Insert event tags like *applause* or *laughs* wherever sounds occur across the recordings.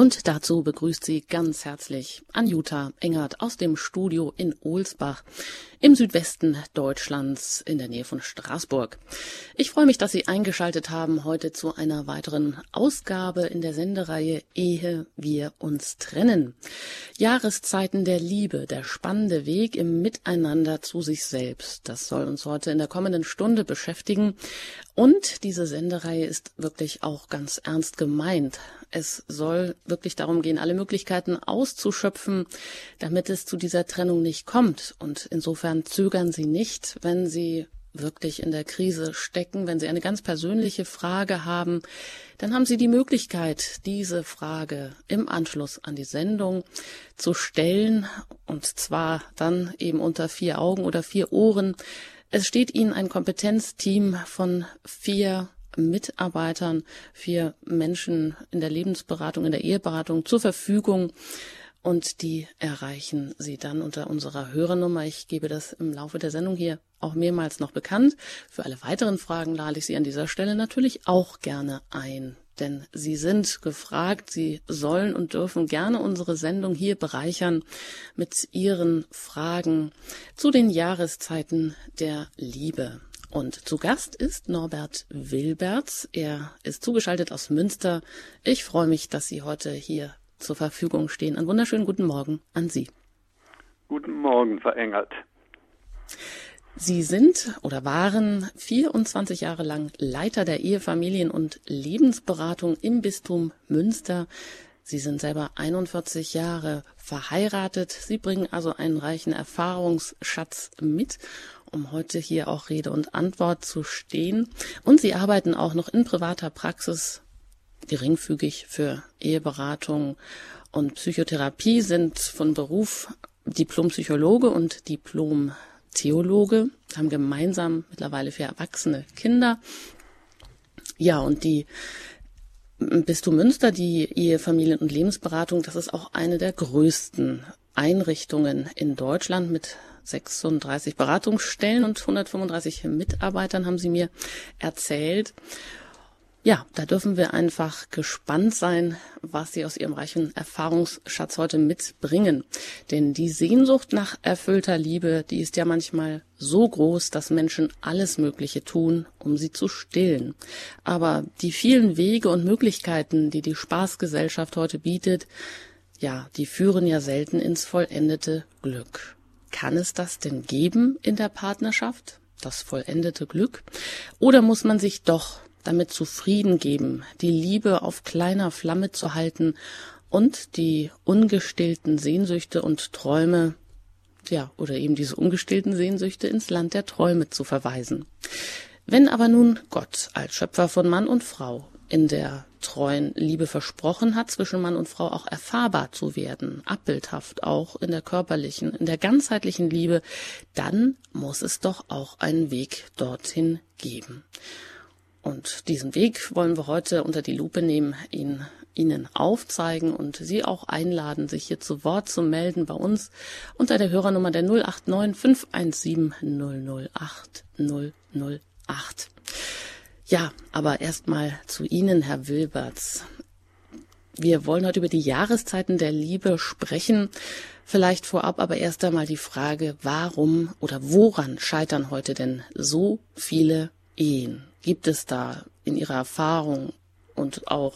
Und dazu begrüßt sie ganz herzlich Anjuta Engert aus dem Studio in Ohlsbach im Südwesten Deutschlands in der Nähe von Straßburg. Ich freue mich, dass Sie eingeschaltet haben heute zu einer weiteren Ausgabe in der Sendereihe Ehe wir uns trennen. Jahreszeiten der Liebe, der spannende Weg im Miteinander zu sich selbst. Das soll uns heute in der kommenden Stunde beschäftigen. Und diese Sendereihe ist wirklich auch ganz ernst gemeint. Es soll wirklich darum gehen, alle Möglichkeiten auszuschöpfen, damit es zu dieser Trennung nicht kommt. Und insofern zögern Sie nicht, wenn Sie wirklich in der Krise stecken, wenn Sie eine ganz persönliche Frage haben, dann haben Sie die Möglichkeit, diese Frage im Anschluss an die Sendung zu stellen, und zwar dann eben unter vier Augen oder vier Ohren. Es steht Ihnen ein Kompetenzteam von vier Mitarbeitern, vier Menschen in der Lebensberatung, in der Eheberatung zur Verfügung. Und die erreichen Sie dann unter unserer Hörernummer. Ich gebe das im Laufe der Sendung hier auch mehrmals noch bekannt. Für alle weiteren Fragen lade ich Sie an dieser Stelle natürlich auch gerne ein. Denn Sie sind gefragt, Sie sollen und dürfen gerne unsere Sendung hier bereichern mit Ihren Fragen zu den Jahreszeiten der Liebe. Und zu Gast ist Norbert Wilberts. Er ist zugeschaltet aus Münster. Ich freue mich, dass Sie heute hier zur Verfügung stehen. Einen wunderschönen guten Morgen an Sie. Guten Morgen, verengert. Sie sind oder waren 24 Jahre lang Leiter der Ehefamilien- und Lebensberatung im Bistum Münster. Sie sind selber 41 Jahre verheiratet. Sie bringen also einen reichen Erfahrungsschatz mit um heute hier auch Rede und Antwort zu stehen. Und Sie arbeiten auch noch in privater Praxis geringfügig für Eheberatung und Psychotherapie, sind von Beruf Diplompsychologe und Diplom-Theologe, haben gemeinsam mittlerweile vier erwachsene Kinder. Ja, und die Bistum Münster, die Ehefamilien- und Lebensberatung, das ist auch eine der größten Einrichtungen in Deutschland mit 36 Beratungsstellen und 135 Mitarbeitern, haben Sie mir erzählt. Ja, da dürfen wir einfach gespannt sein, was Sie aus Ihrem reichen Erfahrungsschatz heute mitbringen. Denn die Sehnsucht nach erfüllter Liebe, die ist ja manchmal so groß, dass Menschen alles Mögliche tun, um sie zu stillen. Aber die vielen Wege und Möglichkeiten, die die Spaßgesellschaft heute bietet, ja, die führen ja selten ins vollendete Glück. Kann es das denn geben in der Partnerschaft, das vollendete Glück? Oder muss man sich doch damit zufrieden geben, die Liebe auf kleiner Flamme zu halten und die ungestillten Sehnsüchte und Träume, ja, oder eben diese ungestillten Sehnsüchte ins Land der Träume zu verweisen. Wenn aber nun Gott als Schöpfer von Mann und Frau in der treuen Liebe versprochen hat, zwischen Mann und Frau auch erfahrbar zu werden, abbildhaft auch in der körperlichen, in der ganzheitlichen Liebe, dann muss es doch auch einen Weg dorthin geben. Und diesen Weg wollen wir heute unter die Lupe nehmen, ihn Ihnen aufzeigen und Sie auch einladen, sich hier zu Wort zu melden bei uns unter der Hörernummer der 089 517 008 008. Ja, aber erstmal zu Ihnen, Herr Wilberts. Wir wollen heute über die Jahreszeiten der Liebe sprechen. Vielleicht vorab aber erst einmal die Frage, warum oder woran scheitern heute denn so viele Ehen? Gibt es da in Ihrer Erfahrung und auch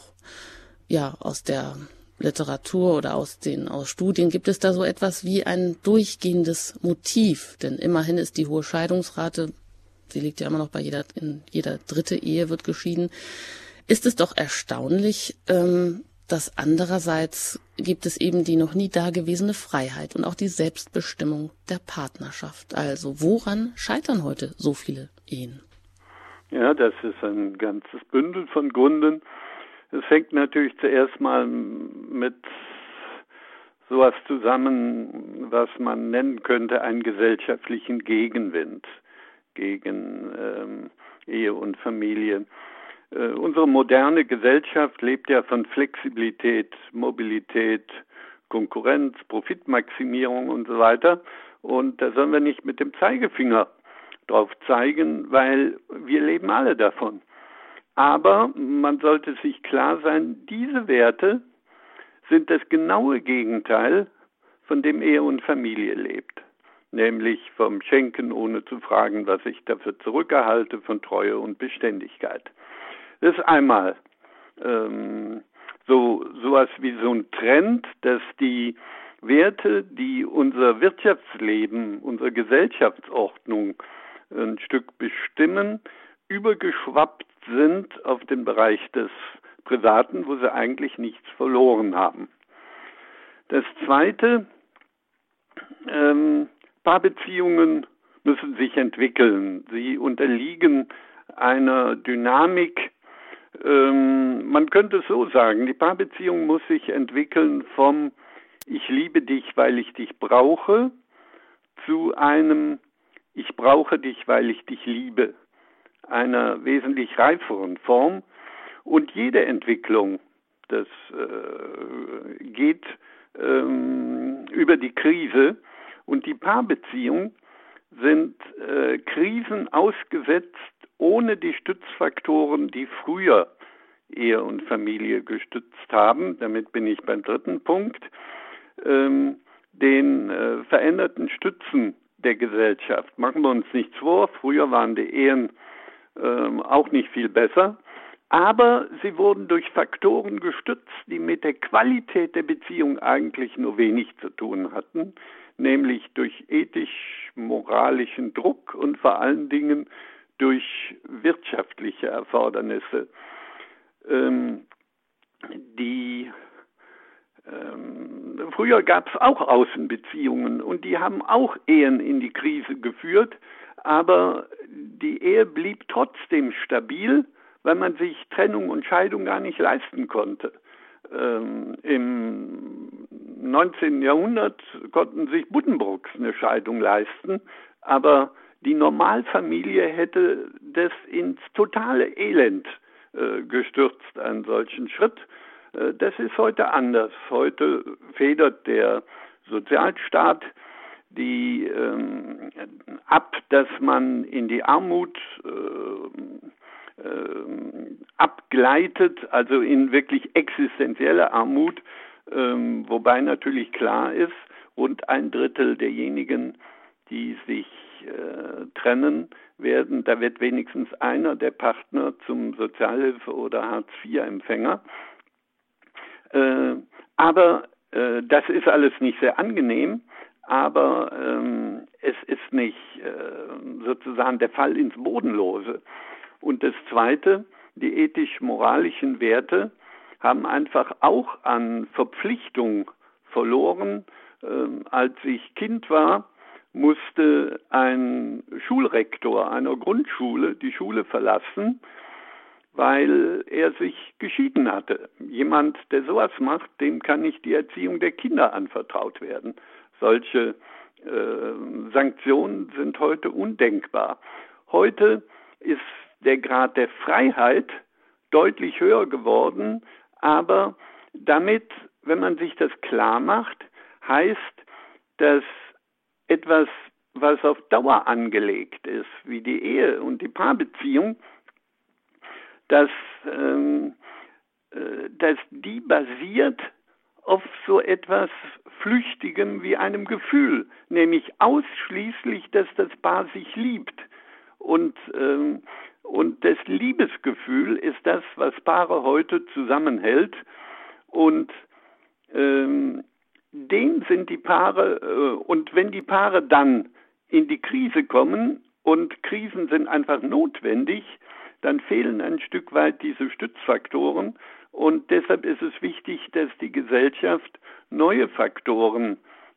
ja aus der Literatur oder aus den aus Studien gibt es da so etwas wie ein durchgehendes Motiv? Denn immerhin ist die hohe Scheidungsrate sie liegt ja immer noch bei jeder, in jeder dritte Ehe wird geschieden, ist es doch erstaunlich, ähm, dass andererseits gibt es eben die noch nie dagewesene Freiheit und auch die Selbstbestimmung der Partnerschaft. Also woran scheitern heute so viele Ehen? Ja, das ist ein ganzes Bündel von Gründen. Es fängt natürlich zuerst mal mit sowas zusammen, was man nennen könnte, einen gesellschaftlichen Gegenwind gegen ähm, Ehe und Familie. Äh, unsere moderne Gesellschaft lebt ja von Flexibilität, Mobilität, Konkurrenz, Profitmaximierung und so weiter. Und da sollen wir nicht mit dem Zeigefinger drauf zeigen, weil wir leben alle davon. Aber man sollte sich klar sein, diese Werte sind das genaue Gegenteil von dem Ehe und Familie lebt. Nämlich vom Schenken ohne zu fragen, was ich dafür zurückerhalte, von Treue und Beständigkeit. Das ist einmal ähm, so sowas wie so ein Trend, dass die Werte, die unser Wirtschaftsleben, unsere Gesellschaftsordnung ein Stück bestimmen, übergeschwappt sind auf den Bereich des Privaten, wo sie eigentlich nichts verloren haben. Das Zweite, ähm, Paarbeziehungen müssen sich entwickeln. Sie unterliegen einer Dynamik. Ähm, man könnte es so sagen, die Paarbeziehung muss sich entwickeln vom Ich liebe dich, weil ich dich brauche zu einem Ich brauche dich, weil ich dich liebe. Einer wesentlich reiferen Form. Und jede Entwicklung, das äh, geht ähm, über die Krise und die Paarbeziehung sind äh, Krisen ausgesetzt ohne die Stützfaktoren, die früher Ehe und Familie gestützt haben. Damit bin ich beim dritten Punkt. Ähm, den äh, veränderten Stützen der Gesellschaft. Machen wir uns nichts vor, früher waren die Ehen ähm, auch nicht viel besser aber sie wurden durch Faktoren gestützt, die mit der Qualität der Beziehung eigentlich nur wenig zu tun hatten, nämlich durch ethisch-moralischen Druck und vor allen Dingen durch wirtschaftliche Erfordernisse. Ähm, die ähm, früher gab es auch Außenbeziehungen und die haben auch Ehen in die Krise geführt, aber die Ehe blieb trotzdem stabil weil man sich Trennung und Scheidung gar nicht leisten konnte. Ähm, Im 19. Jahrhundert konnten sich Buddenbrooks eine Scheidung leisten, aber die Normalfamilie hätte das ins totale Elend äh, gestürzt, einen solchen Schritt. Äh, das ist heute anders. Heute federt der Sozialstaat die ähm, ab, dass man in die Armut äh, äh, abgleitet, also in wirklich existenzielle Armut, ähm, wobei natürlich klar ist, rund ein Drittel derjenigen, die sich äh, trennen werden, da wird wenigstens einer der Partner zum Sozialhilfe- oder Hartz-IV-Empfänger. Äh, aber äh, das ist alles nicht sehr angenehm, aber ähm, es ist nicht äh, sozusagen der Fall ins Bodenlose. Und das Zweite, die ethisch-moralischen Werte haben einfach auch an Verpflichtung verloren. Ähm, als ich Kind war, musste ein Schulrektor einer Grundschule die Schule verlassen, weil er sich geschieden hatte. Jemand, der sowas macht, dem kann nicht die Erziehung der Kinder anvertraut werden. Solche äh, Sanktionen sind heute undenkbar. Heute ist der Grad der Freiheit deutlich höher geworden, aber damit, wenn man sich das klar macht, heißt, dass etwas, was auf Dauer angelegt ist, wie die Ehe und die Paarbeziehung, dass, ähm, äh, dass die basiert auf so etwas Flüchtigem wie einem Gefühl, nämlich ausschließlich, dass das Paar sich liebt. Und ähm, und das Liebesgefühl ist das, was Paare heute zusammenhält. Und ähm, den sind die Paare, äh, und wenn die Paare dann in die Krise kommen, und Krisen sind einfach notwendig, dann fehlen ein Stück weit diese Stützfaktoren. Und deshalb ist es wichtig, dass die Gesellschaft neue Faktoren,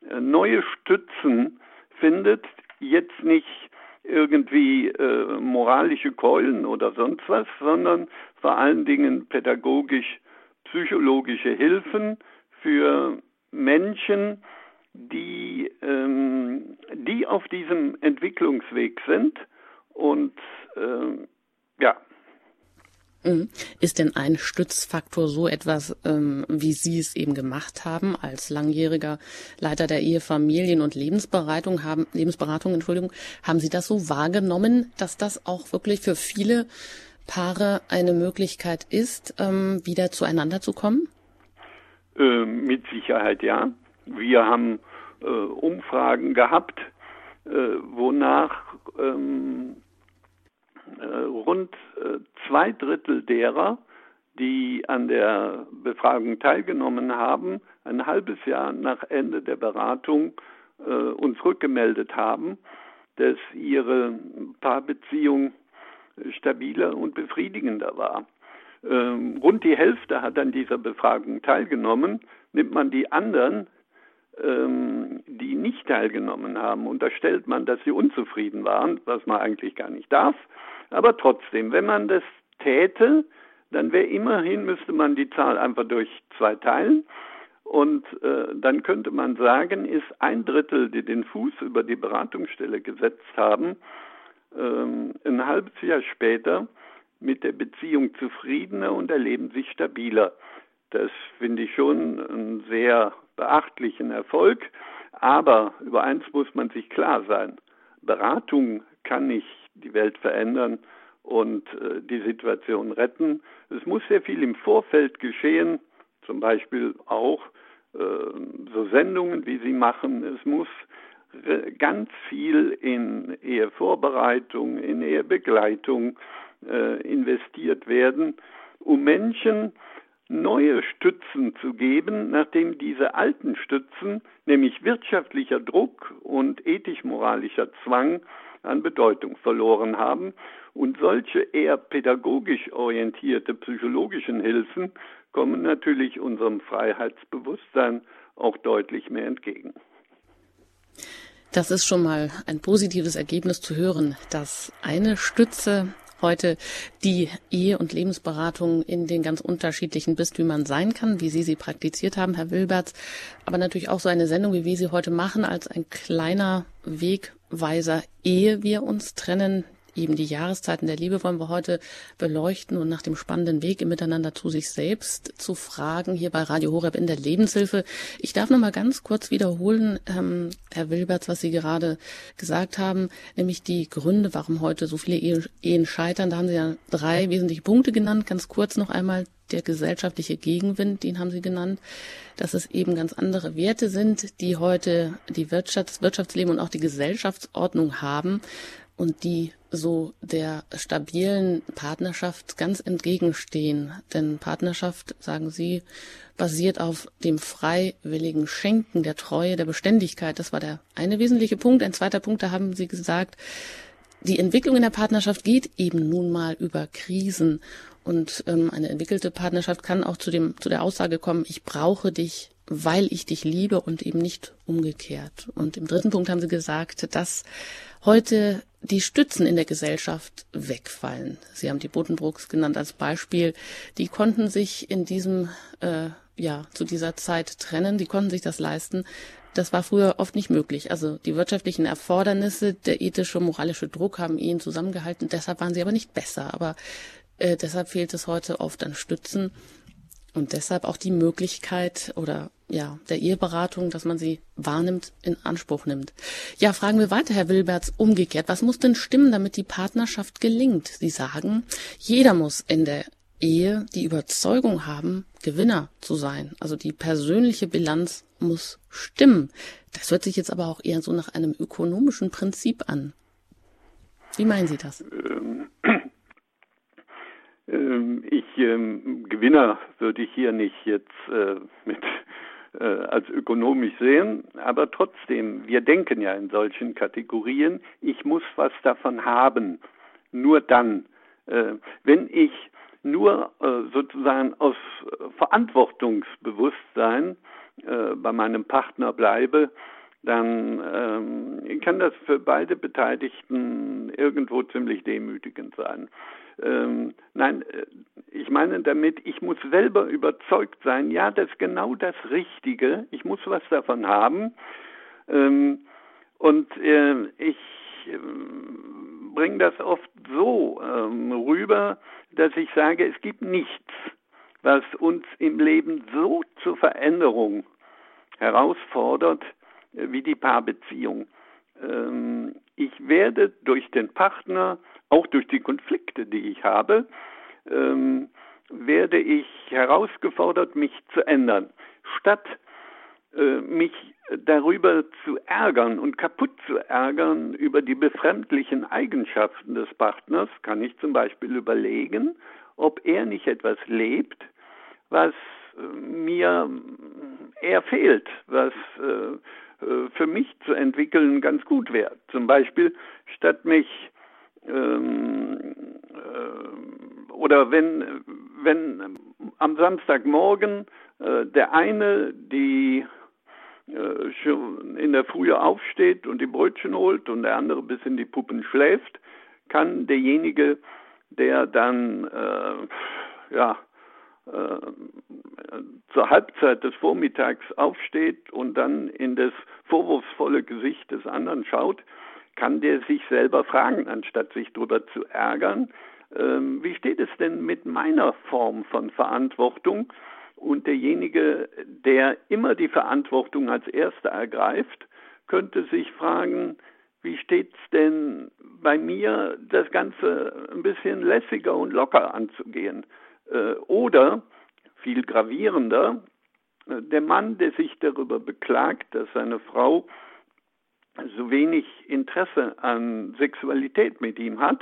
äh, neue Stützen findet, jetzt nicht irgendwie äh, moralische Keulen oder sonst was, sondern vor allen Dingen pädagogisch psychologische Hilfen für Menschen, die, ähm, die auf diesem Entwicklungsweg sind und äh, ja, Mhm. Ist denn ein Stützfaktor so etwas, ähm, wie Sie es eben gemacht haben, als langjähriger Leiter der Ehe, Familien und Lebensberatung haben, Lebensberatung, Entschuldigung, haben Sie das so wahrgenommen, dass das auch wirklich für viele Paare eine Möglichkeit ist, ähm, wieder zueinander zu kommen? Äh, mit Sicherheit ja. Wir haben äh, Umfragen gehabt, äh, wonach ähm, rund äh, zwei Drittel derer, die an der Befragung teilgenommen haben, ein halbes Jahr nach Ende der Beratung äh, uns rückgemeldet haben, dass ihre Paarbeziehung stabiler und befriedigender war. Ähm, rund die Hälfte hat an dieser Befragung teilgenommen. Nimmt man die anderen, ähm, die nicht teilgenommen haben, unterstellt man, dass sie unzufrieden waren, was man eigentlich gar nicht darf. Aber trotzdem, wenn man das täte, dann wäre immerhin, müsste man die Zahl einfach durch zwei teilen. Und äh, dann könnte man sagen, ist ein Drittel, die den Fuß über die Beratungsstelle gesetzt haben, ähm, ein halbes Jahr später mit der Beziehung zufriedener und erleben sich stabiler. Das finde ich schon einen sehr beachtlichen Erfolg. Aber über eins muss man sich klar sein. Beratung kann nicht die Welt verändern und äh, die Situation retten. Es muss sehr viel im Vorfeld geschehen, zum Beispiel auch äh, so Sendungen, wie Sie machen. Es muss ganz viel in Ehevorbereitung, in Ehebegleitung äh, investiert werden, um Menschen neue Stützen zu geben, nachdem diese alten Stützen, nämlich wirtschaftlicher Druck und ethisch-moralischer Zwang, an Bedeutung verloren haben. Und solche eher pädagogisch orientierte psychologischen Hilfen kommen natürlich unserem Freiheitsbewusstsein auch deutlich mehr entgegen. Das ist schon mal ein positives Ergebnis zu hören, dass eine Stütze heute die Ehe- und Lebensberatung in den ganz unterschiedlichen Bistümern sein kann, wie Sie sie praktiziert haben, Herr Wilberts, aber natürlich auch so eine Sendung, wie wir sie heute machen, als ein kleiner Wegweiser, ehe wir uns trennen, eben die Jahreszeiten der Liebe wollen wir heute beleuchten und nach dem spannenden Weg im Miteinander zu sich selbst zu fragen, hier bei Radio Horeb in der Lebenshilfe. Ich darf noch mal ganz kurz wiederholen, ähm, Herr Wilberts, was Sie gerade gesagt haben, nämlich die Gründe, warum heute so viele Ehen scheitern. Da haben Sie ja drei wesentliche Punkte genannt. Ganz kurz noch einmal der gesellschaftliche Gegenwind, den haben Sie genannt, dass es eben ganz andere Werte sind, die heute die Wirtschafts-, Wirtschaftsleben und auch die Gesellschaftsordnung haben und die so der stabilen Partnerschaft ganz entgegenstehen. Denn Partnerschaft, sagen Sie, basiert auf dem freiwilligen Schenken der Treue, der Beständigkeit. Das war der eine wesentliche Punkt. Ein zweiter Punkt, da haben Sie gesagt, die Entwicklung in der Partnerschaft geht eben nun mal über Krisen. Und ähm, eine entwickelte Partnerschaft kann auch zu, dem, zu der Aussage kommen, ich brauche dich, weil ich dich liebe und eben nicht umgekehrt. Und im dritten Punkt haben Sie gesagt, dass heute die Stützen in der Gesellschaft wegfallen. Sie haben die Bodenbrooks genannt als Beispiel. Die konnten sich in diesem, äh, ja, zu dieser Zeit trennen. Die konnten sich das leisten. Das war früher oft nicht möglich. Also die wirtschaftlichen Erfordernisse, der ethische, moralische Druck haben ihn zusammengehalten. Deshalb waren sie aber nicht besser. Aber äh, deshalb fehlt es heute oft an Stützen und deshalb auch die Möglichkeit oder ja, der Eheberatung, dass man sie wahrnimmt, in Anspruch nimmt. Ja, fragen wir weiter, Herr Wilberts, umgekehrt. Was muss denn stimmen, damit die Partnerschaft gelingt? Sie sagen, jeder muss in der Ehe die Überzeugung haben, Gewinner zu sein. Also die persönliche Bilanz muss stimmen. Das hört sich jetzt aber auch eher so nach einem ökonomischen Prinzip an. Wie meinen Sie das? Ähm, ich ähm, Gewinner würde ich hier nicht jetzt äh, mit äh, als ökonomisch sehen, aber trotzdem, wir denken ja in solchen Kategorien, ich muss was davon haben. Nur dann, äh, wenn ich nur äh, sozusagen aus Verantwortungsbewusstsein äh, bei meinem Partner bleibe, dann ähm, kann das für beide Beteiligten irgendwo ziemlich demütigend sein. Ähm, nein, äh, ich meine damit, ich muss selber überzeugt sein, ja, das ist genau das Richtige, ich muss was davon haben. Ähm, und äh, ich äh, bringe das oft so ähm, rüber, dass ich sage, es gibt nichts, was uns im Leben so zur Veränderung herausfordert, äh, wie die Paarbeziehung. Ähm, ich werde durch den Partner auch durch die Konflikte, die ich habe, ähm, werde ich herausgefordert, mich zu ändern. statt äh, mich darüber zu ärgern und kaputt zu ärgern über die befremdlichen Eigenschaften des Partners, kann ich zum Beispiel überlegen, ob er nicht etwas lebt, was äh, mir eher fehlt, was äh, äh, für mich zu entwickeln ganz gut wäre. Zum Beispiel, statt mich ähm, äh, oder wenn, wenn am Samstagmorgen äh, der eine die äh, schon in der Frühe aufsteht und die Brötchen holt und der andere bis in die Puppen schläft, kann derjenige, der dann äh, ja äh, zur Halbzeit des Vormittags aufsteht und dann in das vorwurfsvolle Gesicht des anderen schaut, kann der sich selber fragen, anstatt sich darüber zu ärgern, ähm, wie steht es denn mit meiner Form von Verantwortung? Und derjenige, der immer die Verantwortung als Erster ergreift, könnte sich fragen, wie steht's denn bei mir, das Ganze ein bisschen lässiger und locker anzugehen? Äh, oder, viel gravierender, äh, der Mann, der sich darüber beklagt, dass seine Frau so wenig Interesse an Sexualität mit ihm hat,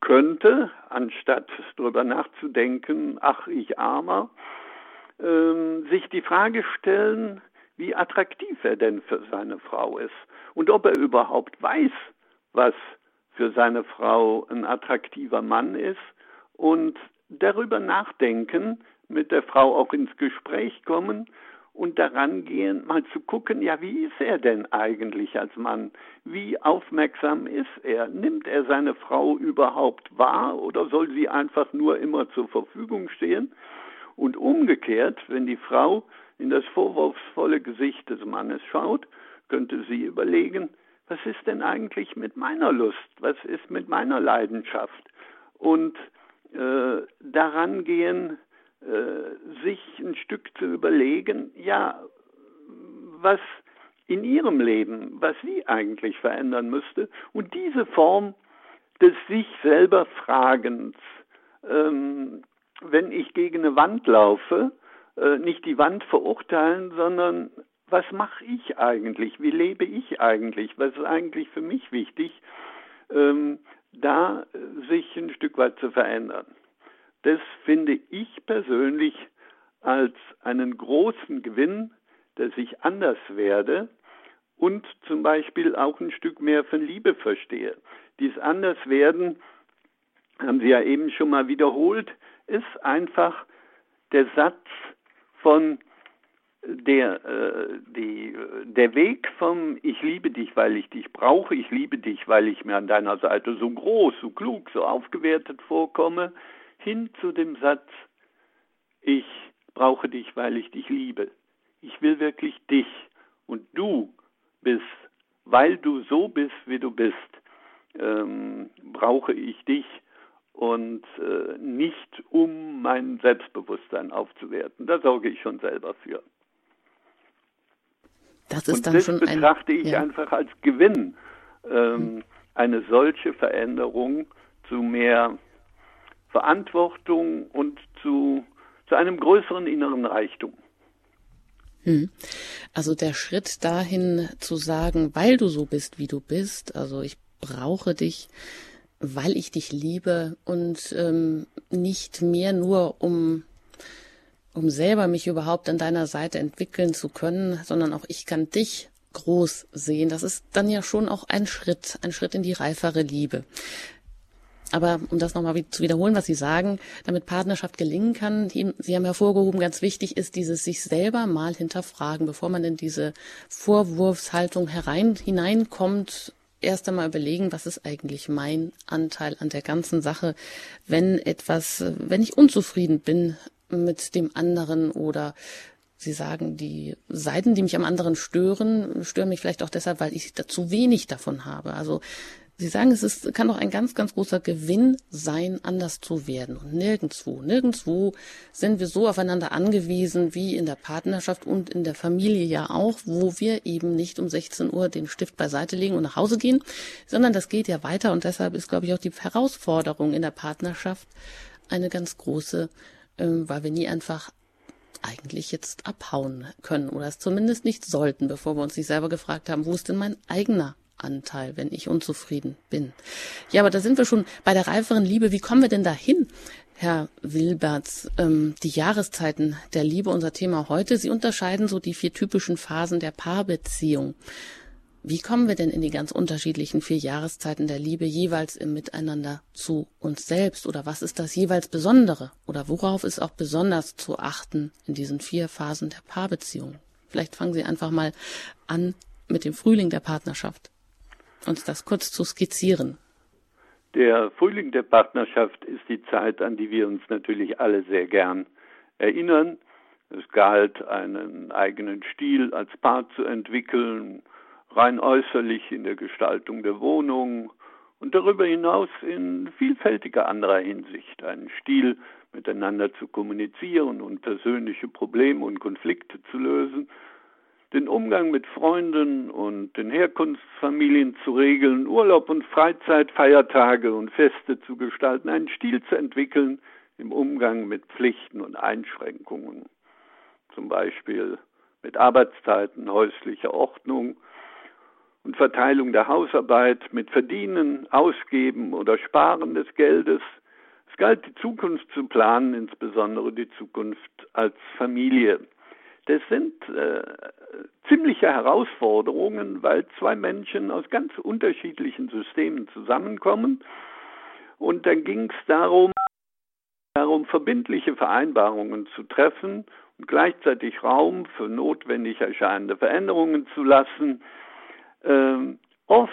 könnte, anstatt darüber nachzudenken, ach ich armer, ähm, sich die Frage stellen, wie attraktiv er denn für seine Frau ist und ob er überhaupt weiß, was für seine Frau ein attraktiver Mann ist und darüber nachdenken, mit der Frau auch ins Gespräch kommen und daran gehen, mal zu gucken, ja, wie ist er denn eigentlich als Mann? Wie aufmerksam ist er? Nimmt er seine Frau überhaupt wahr oder soll sie einfach nur immer zur Verfügung stehen? Und umgekehrt, wenn die Frau in das vorwurfsvolle Gesicht des Mannes schaut, könnte sie überlegen, was ist denn eigentlich mit meiner Lust? Was ist mit meiner Leidenschaft? Und äh, daran gehen, sich ein Stück zu überlegen, ja, was in ihrem Leben, was sie eigentlich verändern müsste. Und diese Form des sich selber Fragens ähm, wenn ich gegen eine Wand laufe, äh, nicht die Wand verurteilen, sondern was mache ich eigentlich? Wie lebe ich eigentlich? Was ist eigentlich für mich wichtig? Ähm, da sich ein Stück weit zu verändern. Das finde ich persönlich als einen großen Gewinn, dass ich anders werde und zum Beispiel auch ein Stück mehr von Liebe verstehe. Dies Anderswerden haben Sie ja eben schon mal wiederholt, ist einfach der Satz von der, äh, die, der Weg vom Ich liebe dich, weil ich dich brauche, ich liebe dich, weil ich mir an deiner Seite so groß, so klug, so aufgewertet vorkomme, hin zu dem Satz Ich brauche dich, weil ich dich liebe. Ich will wirklich dich und du bist, weil du so bist, wie du bist, ähm, brauche ich dich und äh, nicht um mein Selbstbewusstsein aufzuwerten. Da sorge ich schon selber für. Das ist und dann das schon betrachte ein, ich ja. einfach als Gewinn, ähm, hm. eine solche Veränderung zu mehr Verantwortung und zu, zu einem größeren inneren Reichtum. Hm. Also der Schritt dahin zu sagen, weil du so bist, wie du bist, also ich brauche dich, weil ich dich liebe und ähm, nicht mehr nur um um selber mich überhaupt an deiner Seite entwickeln zu können, sondern auch ich kann dich groß sehen. Das ist dann ja schon auch ein Schritt, ein Schritt in die reifere Liebe. Aber um das nochmal zu wiederholen, was Sie sagen, damit Partnerschaft gelingen kann, Sie haben hervorgehoben, ganz wichtig ist dieses sich selber mal hinterfragen, bevor man in diese Vorwurfshaltung herein, hineinkommt, erst einmal überlegen, was ist eigentlich mein Anteil an der ganzen Sache, wenn etwas, wenn ich unzufrieden bin mit dem anderen oder Sie sagen, die Seiten, die mich am anderen stören, stören mich vielleicht auch deshalb, weil ich da zu wenig davon habe. Also Sie sagen, es ist, kann doch ein ganz, ganz großer Gewinn sein, anders zu werden. Und nirgendwo, nirgendwo sind wir so aufeinander angewiesen wie in der Partnerschaft und in der Familie ja auch, wo wir eben nicht um 16 Uhr den Stift beiseite legen und nach Hause gehen, sondern das geht ja weiter. Und deshalb ist, glaube ich, auch die Herausforderung in der Partnerschaft eine ganz große, ähm, weil wir nie einfach eigentlich jetzt abhauen können oder es zumindest nicht sollten, bevor wir uns nicht selber gefragt haben, wo ist denn mein eigener Anteil, wenn ich unzufrieden bin. Ja, aber da sind wir schon bei der reiferen Liebe. Wie kommen wir denn dahin, Herr Wilberts? Ähm, die Jahreszeiten der Liebe, unser Thema heute. Sie unterscheiden so die vier typischen Phasen der Paarbeziehung. Wie kommen wir denn in die ganz unterschiedlichen vier Jahreszeiten der Liebe jeweils im Miteinander zu uns selbst? Oder was ist das jeweils Besondere? Oder worauf ist auch besonders zu achten in diesen vier Phasen der Paarbeziehung? Vielleicht fangen Sie einfach mal an mit dem Frühling der Partnerschaft uns das kurz zu skizzieren. Der Frühling der Partnerschaft ist die Zeit, an die wir uns natürlich alle sehr gern erinnern. Es galt, einen eigenen Stil als Paar zu entwickeln, rein äußerlich in der Gestaltung der Wohnung und darüber hinaus in vielfältiger anderer Hinsicht einen Stil miteinander zu kommunizieren und persönliche Probleme und Konflikte zu lösen den Umgang mit Freunden und den Herkunftsfamilien zu regeln, Urlaub und Freizeit, Feiertage und Feste zu gestalten, einen Stil zu entwickeln im Umgang mit Pflichten und Einschränkungen, zum Beispiel mit Arbeitszeiten, häuslicher Ordnung und Verteilung der Hausarbeit, mit Verdienen, Ausgeben oder Sparen des Geldes. Es galt, die Zukunft zu planen, insbesondere die Zukunft als Familie. Das sind äh, ziemliche Herausforderungen, weil zwei Menschen aus ganz unterschiedlichen Systemen zusammenkommen. Und dann ging es darum, darum, verbindliche Vereinbarungen zu treffen und gleichzeitig Raum für notwendig erscheinende Veränderungen zu lassen. Ähm, oft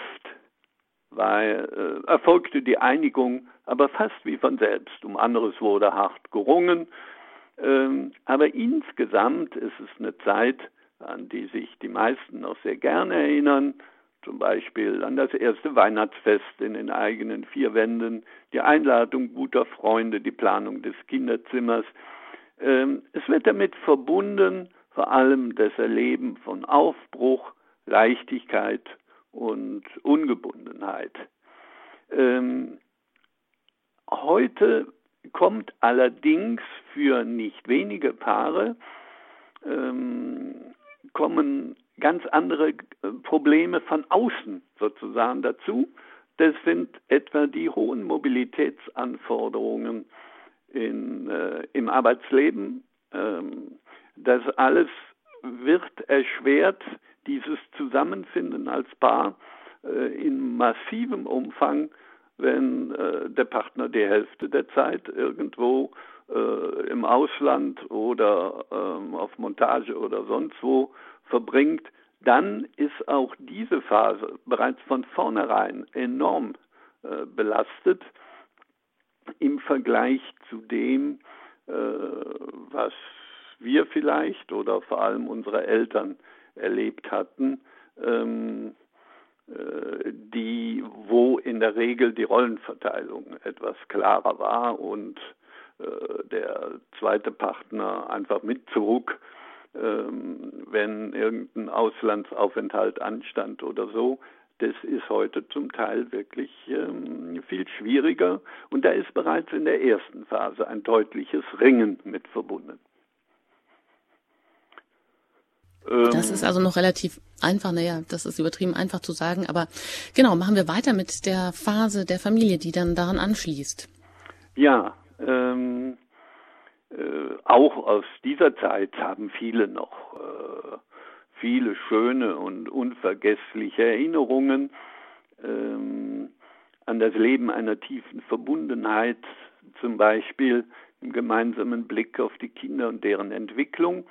weil, äh, erfolgte die Einigung aber fast wie von selbst. Um anderes wurde hart gerungen aber insgesamt ist es eine Zeit, an die sich die meisten noch sehr gerne erinnern, zum Beispiel an das erste Weihnachtsfest in den eigenen vier Wänden, die Einladung guter Freunde, die Planung des Kinderzimmers. Ähm, es wird damit verbunden vor allem das Erleben von Aufbruch, Leichtigkeit und Ungebundenheit. Ähm, heute kommt allerdings für nicht wenige Paare ähm, kommen ganz andere äh, Probleme von außen sozusagen dazu. Das sind etwa die hohen Mobilitätsanforderungen in, äh, im Arbeitsleben. Ähm, das alles wird erschwert, dieses Zusammenfinden als Paar äh, in massivem Umfang wenn äh, der Partner die Hälfte der Zeit irgendwo äh, im Ausland oder äh, auf Montage oder sonst wo verbringt, dann ist auch diese Phase bereits von vornherein enorm äh, belastet im Vergleich zu dem, äh, was wir vielleicht oder vor allem unsere Eltern erlebt hatten. Ähm, äh, die, wo in der Regel die Rollenverteilung etwas klarer war und äh, der zweite Partner einfach mitzog, ähm, wenn irgendein Auslandsaufenthalt anstand oder so. Das ist heute zum Teil wirklich ähm, viel schwieriger und da ist bereits in der ersten Phase ein deutliches Ringen mit verbunden. Das ist also noch relativ einfach, naja, das ist übertrieben einfach zu sagen, aber genau, machen wir weiter mit der Phase der Familie, die dann daran anschließt. Ja, ähm, äh, auch aus dieser Zeit haben viele noch äh, viele schöne und unvergessliche Erinnerungen ähm, an das Leben einer tiefen Verbundenheit, zum Beispiel im gemeinsamen Blick auf die Kinder und deren Entwicklung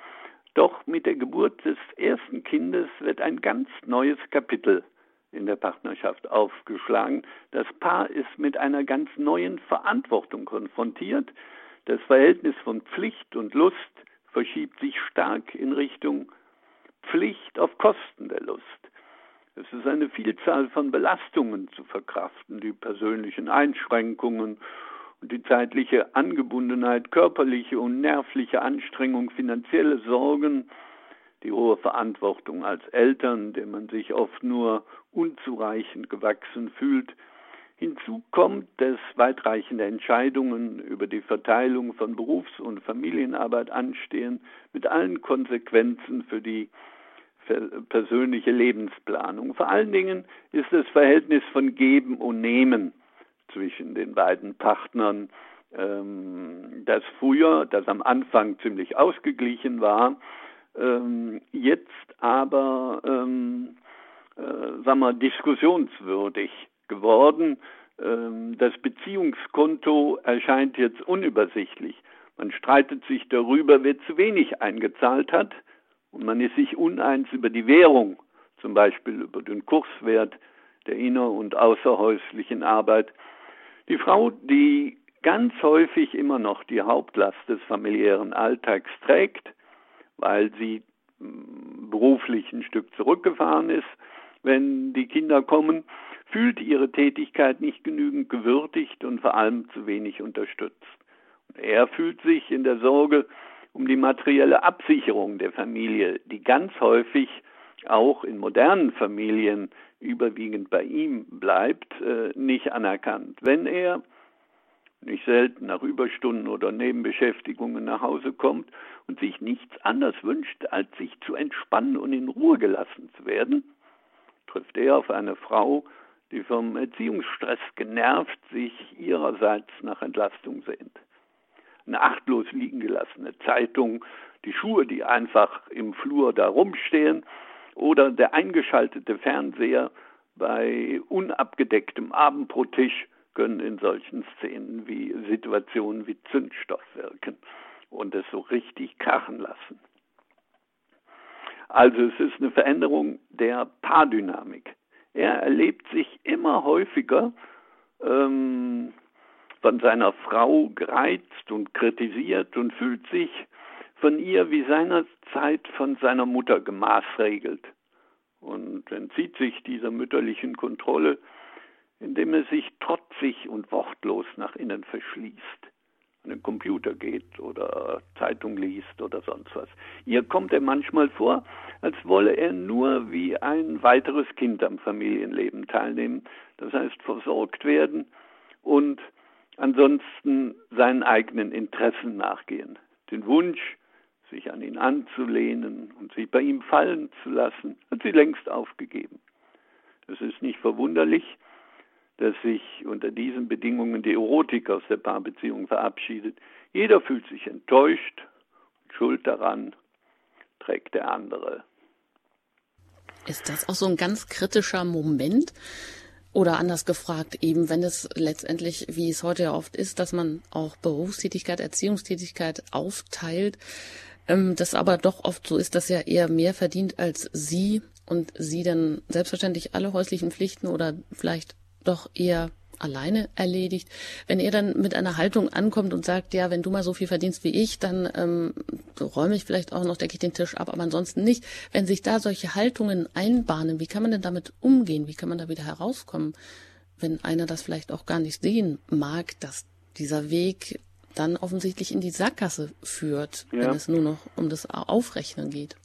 doch mit der Geburt des ersten Kindes wird ein ganz neues Kapitel in der Partnerschaft aufgeschlagen. Das Paar ist mit einer ganz neuen Verantwortung konfrontiert. Das Verhältnis von Pflicht und Lust verschiebt sich stark in Richtung Pflicht auf Kosten der Lust. Es ist eine Vielzahl von Belastungen zu verkraften, die persönlichen Einschränkungen die zeitliche Angebundenheit, körperliche und nervliche Anstrengung, finanzielle Sorgen, die hohe Verantwortung als Eltern, der man sich oft nur unzureichend gewachsen fühlt, Hinzu kommt, dass weitreichende Entscheidungen über die Verteilung von Berufs- und Familienarbeit anstehen, mit allen Konsequenzen für die persönliche Lebensplanung. Vor allen Dingen ist das Verhältnis von Geben und Nehmen den beiden Partnern, ähm, das früher, das am Anfang ziemlich ausgeglichen war, ähm, jetzt aber, ähm, äh, sagen wir, diskussionswürdig geworden. Ähm, das Beziehungskonto erscheint jetzt unübersichtlich. Man streitet sich darüber, wer zu wenig eingezahlt hat und man ist sich uneins über die Währung, zum Beispiel über den Kurswert der inner- und außerhäuslichen Arbeit. Die Frau, die ganz häufig immer noch die Hauptlast des familiären Alltags trägt, weil sie hm, beruflich ein Stück zurückgefahren ist, wenn die Kinder kommen, fühlt ihre Tätigkeit nicht genügend gewürdigt und vor allem zu wenig unterstützt. Er fühlt sich in der Sorge um die materielle Absicherung der Familie, die ganz häufig auch in modernen Familien überwiegend bei ihm bleibt, äh, nicht anerkannt. Wenn er nicht selten nach Überstunden oder Nebenbeschäftigungen nach Hause kommt und sich nichts anderes wünscht, als sich zu entspannen und in Ruhe gelassen zu werden, trifft er auf eine Frau, die vom Erziehungsstress genervt sich ihrerseits nach Entlastung sehnt. Eine achtlos liegen gelassene Zeitung, die Schuhe, die einfach im Flur da rumstehen, oder der eingeschaltete Fernseher bei unabgedecktem Abendbrottisch können in solchen Szenen wie Situationen wie Zündstoff wirken und es so richtig krachen lassen. Also es ist eine Veränderung der Paardynamik. Er erlebt sich immer häufiger ähm, von seiner Frau gereizt und kritisiert und fühlt sich von ihr wie seinerzeit von seiner Mutter gemaßregelt und entzieht sich dieser mütterlichen Kontrolle indem er sich trotzig und wortlos nach innen verschließt, an den Computer geht oder Zeitung liest oder sonst was. Ihr kommt er manchmal vor, als wolle er nur wie ein weiteres Kind am Familienleben teilnehmen, das heißt versorgt werden und ansonsten seinen eigenen Interessen nachgehen. Den Wunsch, sich an ihn anzulehnen und sich bei ihm fallen zu lassen, hat sie längst aufgegeben. Es ist nicht verwunderlich, dass sich unter diesen Bedingungen die Erotik aus der Paarbeziehung verabschiedet. Jeder fühlt sich enttäuscht und schuld daran trägt der andere. Ist das auch so ein ganz kritischer Moment? Oder anders gefragt, eben wenn es letztendlich, wie es heute ja oft ist, dass man auch Berufstätigkeit, Erziehungstätigkeit aufteilt, ähm, das aber doch oft so ist, dass er eher mehr verdient als sie und sie dann selbstverständlich alle häuslichen Pflichten oder vielleicht doch eher alleine erledigt. Wenn er dann mit einer Haltung ankommt und sagt, ja, wenn du mal so viel verdienst wie ich, dann ähm, räume ich vielleicht auch noch, decke ich den Tisch ab, aber ansonsten nicht. Wenn sich da solche Haltungen einbahnen, wie kann man denn damit umgehen? Wie kann man da wieder herauskommen, wenn einer das vielleicht auch gar nicht sehen mag, dass dieser Weg dann offensichtlich in die Sackgasse führt, ja. wenn es nur noch um das Aufrechnen geht?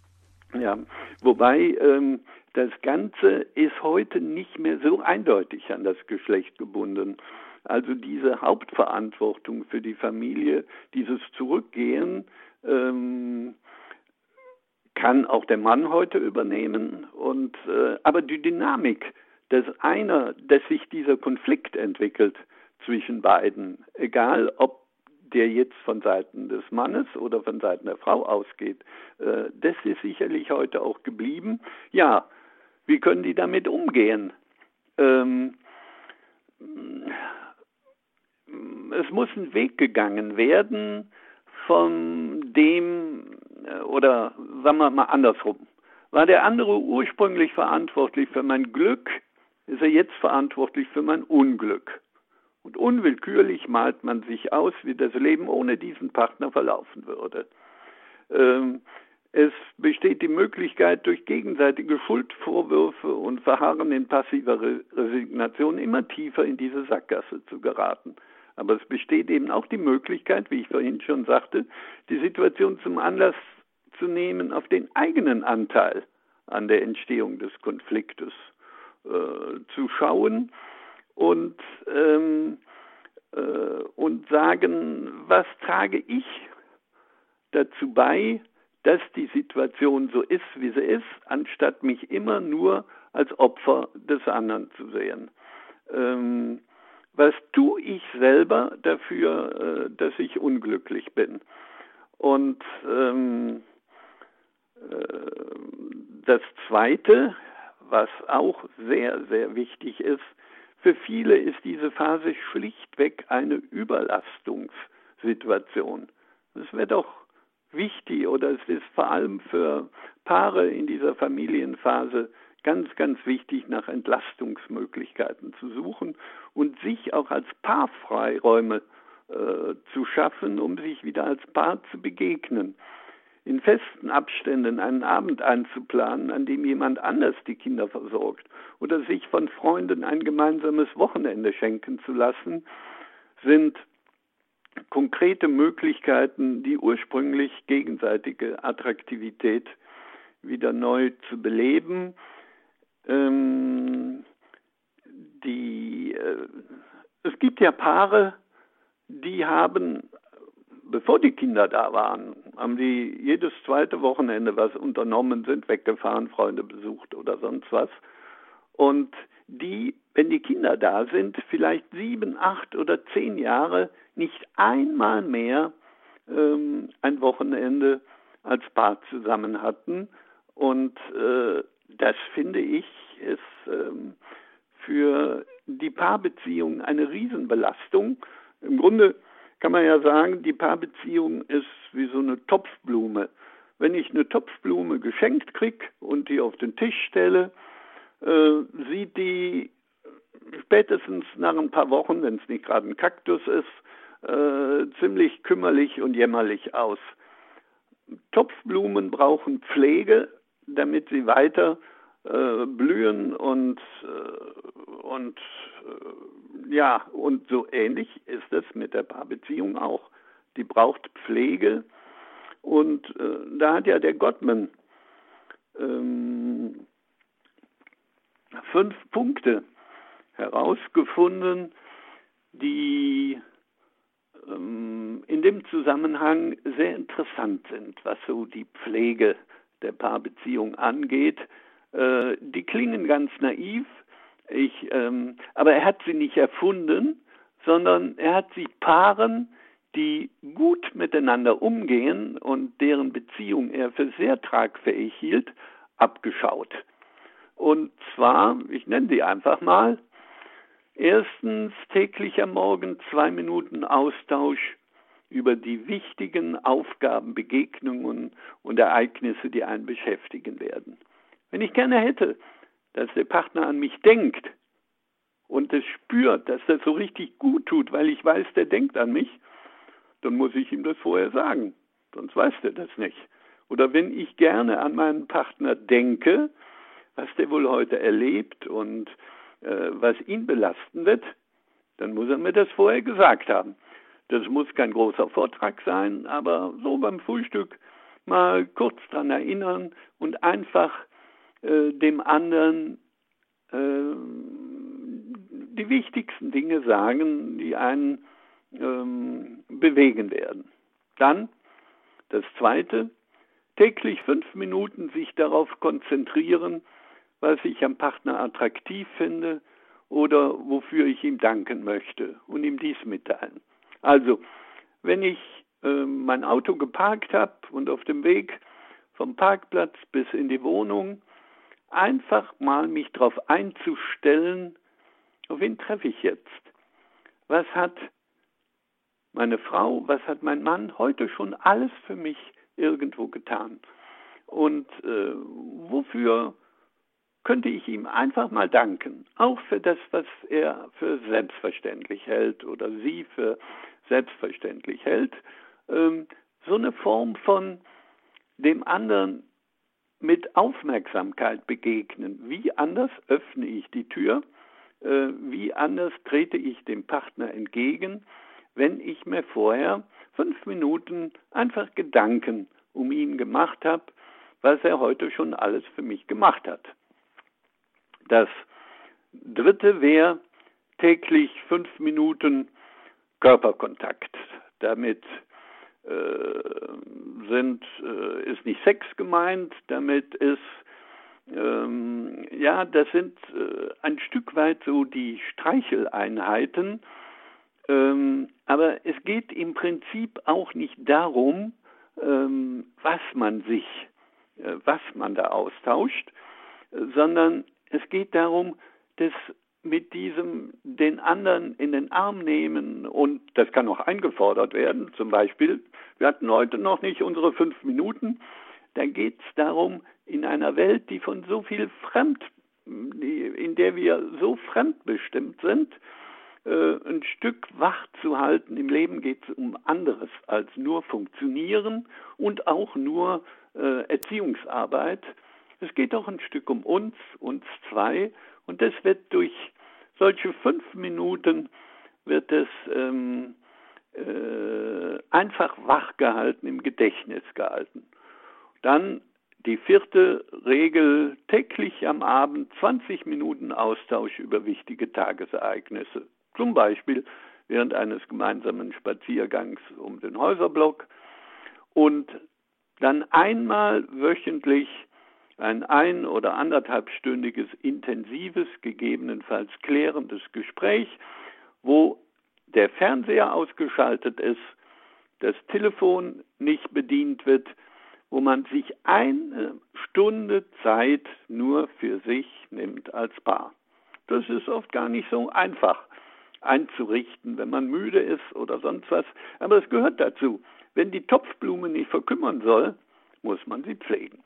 Ja, wobei ähm, das Ganze ist heute nicht mehr so eindeutig an das Geschlecht gebunden. Also diese Hauptverantwortung für die Familie, dieses Zurückgehen, ähm, kann auch der Mann heute übernehmen. Und äh, aber die Dynamik, dass einer, dass sich dieser Konflikt entwickelt zwischen beiden, egal ob der jetzt von Seiten des Mannes oder von Seiten der Frau ausgeht, äh, das ist sicherlich heute auch geblieben. Ja, wie können die damit umgehen? Ähm, es muss ein Weg gegangen werden von dem, äh, oder sagen wir mal andersrum. War der andere ursprünglich verantwortlich für mein Glück, ist er jetzt verantwortlich für mein Unglück. Und unwillkürlich malt man sich aus, wie das Leben ohne diesen Partner verlaufen würde. Ähm, es besteht die Möglichkeit, durch gegenseitige Schuldvorwürfe und Verharren in passiver Resignation immer tiefer in diese Sackgasse zu geraten. Aber es besteht eben auch die Möglichkeit, wie ich vorhin schon sagte, die Situation zum Anlass zu nehmen, auf den eigenen Anteil an der Entstehung des Konfliktes äh, zu schauen und, ähm, äh, und sagen, was trage ich dazu bei, dass die Situation so ist, wie sie ist, anstatt mich immer nur als Opfer des anderen zu sehen. Ähm, was tue ich selber dafür, äh, dass ich unglücklich bin? Und ähm, äh, das Zweite, was auch sehr, sehr wichtig ist, für viele ist diese Phase schlichtweg eine Überlastungssituation. Es wäre doch wichtig oder es ist vor allem für Paare in dieser Familienphase ganz, ganz wichtig, nach Entlastungsmöglichkeiten zu suchen und sich auch als Paar Freiräume äh, zu schaffen, um sich wieder als Paar zu begegnen. In festen Abständen einen Abend einzuplanen, an dem jemand anders die Kinder versorgt oder sich von Freunden ein gemeinsames Wochenende schenken zu lassen, sind konkrete Möglichkeiten, die ursprünglich gegenseitige Attraktivität wieder neu zu beleben. Ähm, die, äh, es gibt ja Paare, die haben, bevor die Kinder da waren, haben die jedes zweite Wochenende was unternommen, sind weggefahren, Freunde besucht oder sonst was. Und die, wenn die Kinder da sind, vielleicht sieben, acht oder zehn Jahre nicht einmal mehr ähm, ein Wochenende als Paar zusammen hatten. Und äh, das finde ich ist ähm, für die Paarbeziehung eine Riesenbelastung. Im Grunde kann man ja sagen, die Paarbeziehung ist wie so eine Topfblume. Wenn ich eine Topfblume geschenkt kriege und die auf den Tisch stelle, äh, sieht die spätestens nach ein paar Wochen, wenn es nicht gerade ein Kaktus ist, äh, ziemlich kümmerlich und jämmerlich aus. Topfblumen brauchen Pflege, damit sie weiter äh, blühen und äh, und äh, ja und so ähnlich ist es mit der Paarbeziehung auch. Die braucht Pflege und da hat ja der Gottman ähm, fünf Punkte herausgefunden, die ähm, in dem Zusammenhang sehr interessant sind, was so die Pflege der Paarbeziehung angeht. Äh, die klingen ganz naiv, ich, ähm, aber er hat sie nicht erfunden, sondern er hat sie Paaren, die gut miteinander umgehen und deren Beziehung er für sehr tragfähig hielt, abgeschaut. Und zwar, ich nenne die einfach mal, erstens täglich am Morgen zwei Minuten Austausch über die wichtigen Aufgaben, Begegnungen und Ereignisse, die einen beschäftigen werden. Wenn ich gerne hätte, dass der Partner an mich denkt und es spürt, dass das so richtig gut tut, weil ich weiß, der denkt an mich, dann muss ich ihm das vorher sagen. Sonst weiß der das nicht. Oder wenn ich gerne an meinen Partner denke, was der wohl heute erlebt und äh, was ihn belasten wird, dann muss er mir das vorher gesagt haben. Das muss kein großer Vortrag sein, aber so beim Frühstück mal kurz dran erinnern und einfach äh, dem anderen äh, die wichtigsten Dinge sagen, die einen ähm, bewegen werden. Dann das Zweite, täglich fünf Minuten sich darauf konzentrieren, was ich am Partner attraktiv finde oder wofür ich ihm danken möchte und ihm dies mitteilen. Also, wenn ich äh, mein Auto geparkt habe und auf dem Weg vom Parkplatz bis in die Wohnung einfach mal mich darauf einzustellen, wen treffe ich jetzt? Was hat meine Frau, was hat mein Mann heute schon alles für mich irgendwo getan? Und äh, wofür könnte ich ihm einfach mal danken, auch für das, was er für selbstverständlich hält oder sie für selbstverständlich hält. Ähm, so eine Form von dem anderen mit Aufmerksamkeit begegnen. Wie anders öffne ich die Tür? Äh, wie anders trete ich dem Partner entgegen, wenn ich mir vorher fünf Minuten einfach Gedanken um ihn gemacht habe, was er heute schon alles für mich gemacht hat. Das dritte wäre täglich fünf Minuten Körperkontakt. Damit sind, äh, ist nicht Sex gemeint, damit ist ähm, ja, das sind äh, ein Stück weit so die Streicheleinheiten, ähm, aber es geht im Prinzip auch nicht darum, ähm, was man sich, äh, was man da austauscht, äh, sondern es geht darum, dass mit diesem den anderen in den Arm nehmen und das kann auch eingefordert werden. Zum Beispiel, wir hatten heute noch nicht unsere fünf Minuten. Da geht es darum, in einer Welt, die von so viel fremd, in der wir so fremdbestimmt sind, äh, ein Stück wach zu halten. Im Leben geht es um anderes als nur Funktionieren und auch nur äh, Erziehungsarbeit. Es geht auch ein Stück um uns, uns zwei, und das wird durch solche fünf Minuten wird es ähm, äh, einfach wach gehalten, im Gedächtnis gehalten. Dann die vierte Regel, täglich am Abend 20 Minuten Austausch über wichtige Tagesereignisse. Zum Beispiel während eines gemeinsamen Spaziergangs um den Häuserblock und dann einmal wöchentlich ein ein- oder anderthalbstündiges intensives, gegebenenfalls klärendes Gespräch, wo der Fernseher ausgeschaltet ist, das Telefon nicht bedient wird, wo man sich eine Stunde Zeit nur für sich nimmt als Paar. Das ist oft gar nicht so einfach einzurichten, wenn man müde ist oder sonst was. Aber es gehört dazu. Wenn die Topfblume nicht verkümmern soll, muss man sie pflegen.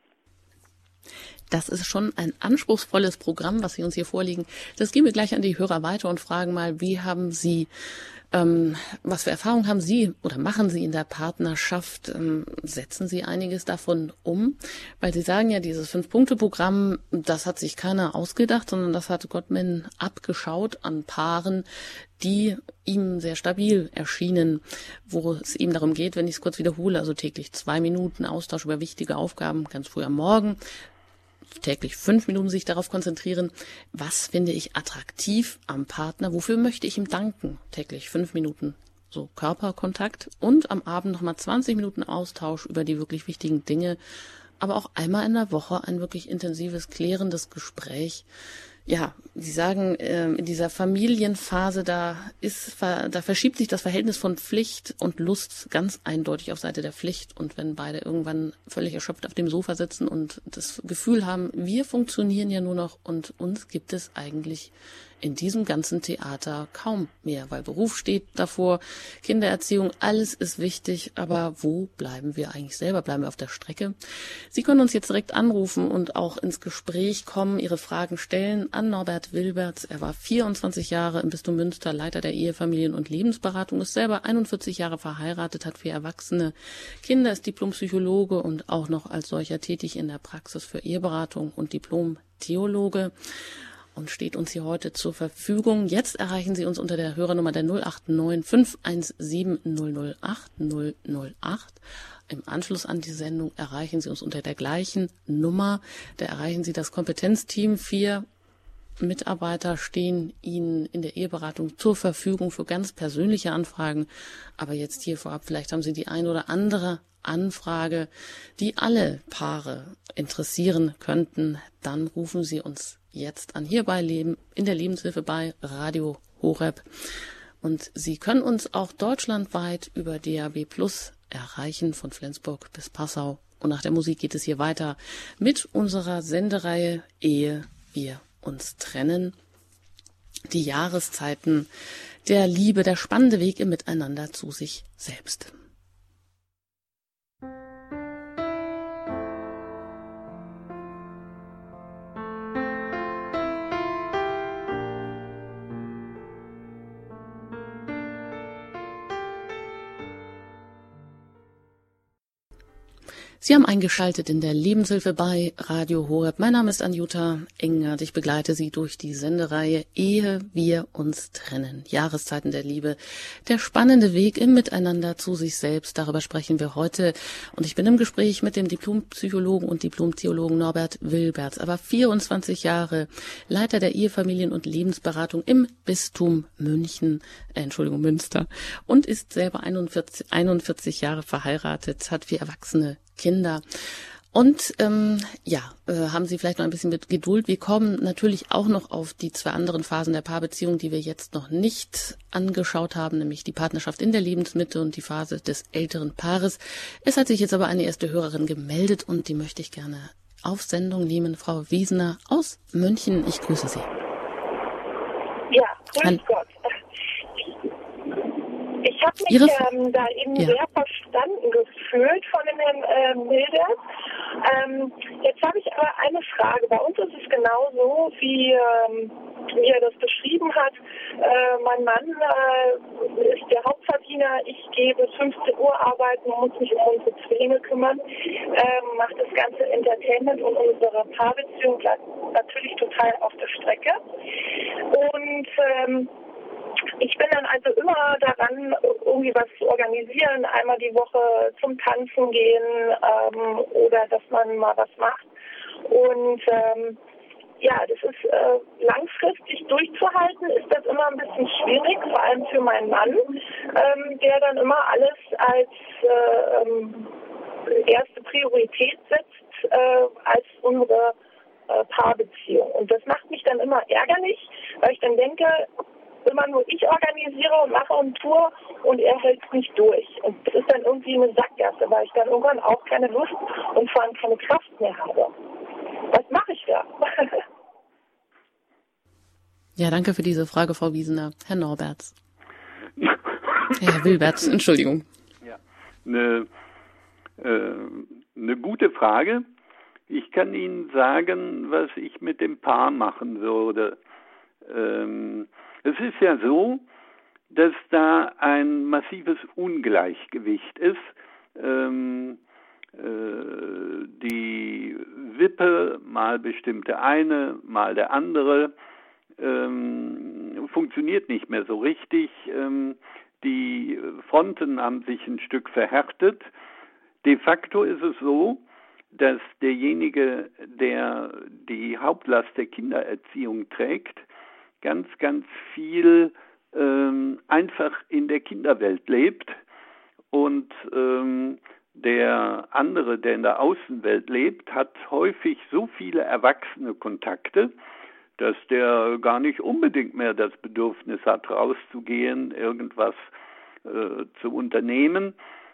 Das ist schon ein anspruchsvolles Programm, was Sie uns hier vorliegen. Das gehen wir gleich an die Hörer weiter und fragen mal, wie haben Sie ähm, was für Erfahrungen haben Sie oder machen Sie in der Partnerschaft? Ähm, setzen Sie einiges davon um? Weil Sie sagen ja, dieses Fünf-Punkte-Programm, das hat sich keiner ausgedacht, sondern das hat Gottman abgeschaut an Paaren, die ihm sehr stabil erschienen, wo es ihm darum geht, wenn ich es kurz wiederhole, also täglich zwei Minuten Austausch über wichtige Aufgaben, ganz früh am Morgen, täglich fünf Minuten sich darauf konzentrieren, was finde ich attraktiv am Partner, wofür möchte ich ihm danken, täglich fünf Minuten so Körperkontakt und am Abend nochmal 20 Minuten Austausch über die wirklich wichtigen Dinge, aber auch einmal in der Woche ein wirklich intensives, klärendes Gespräch, ja, Sie sagen, äh, in dieser Familienphase, da ist, da verschiebt sich das Verhältnis von Pflicht und Lust ganz eindeutig auf Seite der Pflicht. Und wenn beide irgendwann völlig erschöpft auf dem Sofa sitzen und das Gefühl haben, wir funktionieren ja nur noch und uns gibt es eigentlich in diesem ganzen Theater kaum mehr, weil Beruf steht davor, Kindererziehung, alles ist wichtig, aber wo bleiben wir eigentlich selber? Bleiben wir auf der Strecke? Sie können uns jetzt direkt anrufen und auch ins Gespräch kommen, Ihre Fragen stellen an Norbert Wilberts. Er war 24 Jahre im Bistum Münster Leiter der Ehefamilien- und Lebensberatung, ist selber 41 Jahre verheiratet, hat vier erwachsene Kinder, ist Diplompsychologe und auch noch als solcher tätig in der Praxis für Eheberatung und Diplom-Theologe und steht uns hier heute zur Verfügung. Jetzt erreichen Sie uns unter der Hörernummer der 089 517 008 008. Im Anschluss an die Sendung erreichen Sie uns unter der gleichen Nummer. Da erreichen Sie das Kompetenzteam. Vier Mitarbeiter stehen Ihnen in der Eheberatung zur Verfügung für ganz persönliche Anfragen. Aber jetzt hier vorab, vielleicht haben Sie die ein oder andere Anfrage, die alle Paare interessieren könnten. Dann rufen Sie uns jetzt an hierbei Leben in der Lebenshilfe bei Radio Horeb. Und Sie können uns auch deutschlandweit über DAB Plus erreichen, von Flensburg bis Passau. Und nach der Musik geht es hier weiter mit unserer Sendereihe Ehe wir uns trennen. Die Jahreszeiten der Liebe, der spannende Weg im Miteinander zu sich selbst. Sie haben eingeschaltet in der Lebenshilfe bei Radio Horeb. Mein Name ist Anjuta Engert. Ich begleite Sie durch die Sendereihe Ehe wir uns trennen. Jahreszeiten der Liebe. Der spannende Weg im Miteinander zu sich selbst. Darüber sprechen wir heute. Und ich bin im Gespräch mit dem Diplompsychologen und Diplomtheologen Norbert Wilberts. Aber 24 Jahre Leiter der Ehefamilien- und Lebensberatung im Bistum München, äh, Entschuldigung, Münster. Und ist selber 41, 41 Jahre verheiratet, hat vier Erwachsene Kinder. Und ähm, ja, äh, haben Sie vielleicht noch ein bisschen mit Geduld. Wir kommen natürlich auch noch auf die zwei anderen Phasen der Paarbeziehung, die wir jetzt noch nicht angeschaut haben, nämlich die Partnerschaft in der Lebensmitte und die Phase des älteren Paares. Es hat sich jetzt aber eine erste Hörerin gemeldet und die möchte ich gerne auf Sendung nehmen. Frau Wiesener aus München, ich grüße Sie. Ja, grüß Gott. Ich habe mich ähm, da eben ja. sehr verstanden gefühlt von dem Herrn äh, Milders. Ähm, jetzt habe ich aber eine Frage. Bei uns ist es genauso, wie, ähm, wie er das beschrieben hat. Äh, mein Mann äh, ist der Hauptverdiener. Ich gehe bis 15 Uhr arbeiten und muss mich um unsere Zwillinge kümmern. Ähm, macht das ganze Entertainment und unsere Paarbeziehung natürlich total auf der Strecke. Und ähm, ich bin dann also immer daran, irgendwie was zu organisieren, einmal die Woche zum Tanzen gehen ähm, oder dass man mal was macht. Und ähm, ja, das ist äh, langfristig durchzuhalten, ist das immer ein bisschen schwierig, vor allem für meinen Mann, ähm, der dann immer alles als äh, ähm, erste Priorität setzt, äh, als unsere äh, Paarbeziehung. Und das macht mich dann immer ärgerlich, weil ich dann denke, immer nur ich organisiere und mache und tue und er hält es nicht durch. Und das ist dann irgendwie eine Sackgasse, weil ich dann irgendwann auch keine Lust und vor allem keine Kraft mehr habe. Was mache ich da? *laughs* ja, danke für diese Frage, Frau Wiesener. Herr Norberts. *laughs* Herr Wilberts, Entschuldigung. Ja, eine, äh, eine gute Frage. Ich kann Ihnen sagen, was ich mit dem Paar machen würde. Ähm, es ist ja so, dass da ein massives Ungleichgewicht ist. Ähm, äh, die Wippe, mal bestimmt der eine, mal der andere, ähm, funktioniert nicht mehr so richtig. Ähm, die Fronten haben sich ein Stück verhärtet. De facto ist es so, dass derjenige, der die Hauptlast der Kindererziehung trägt, ganz, ganz viel ähm, einfach in der Kinderwelt lebt und ähm, der andere, der in der Außenwelt lebt, hat häufig so viele erwachsene Kontakte, dass der gar nicht unbedingt mehr das Bedürfnis hat, rauszugehen, irgendwas äh, zu unternehmen.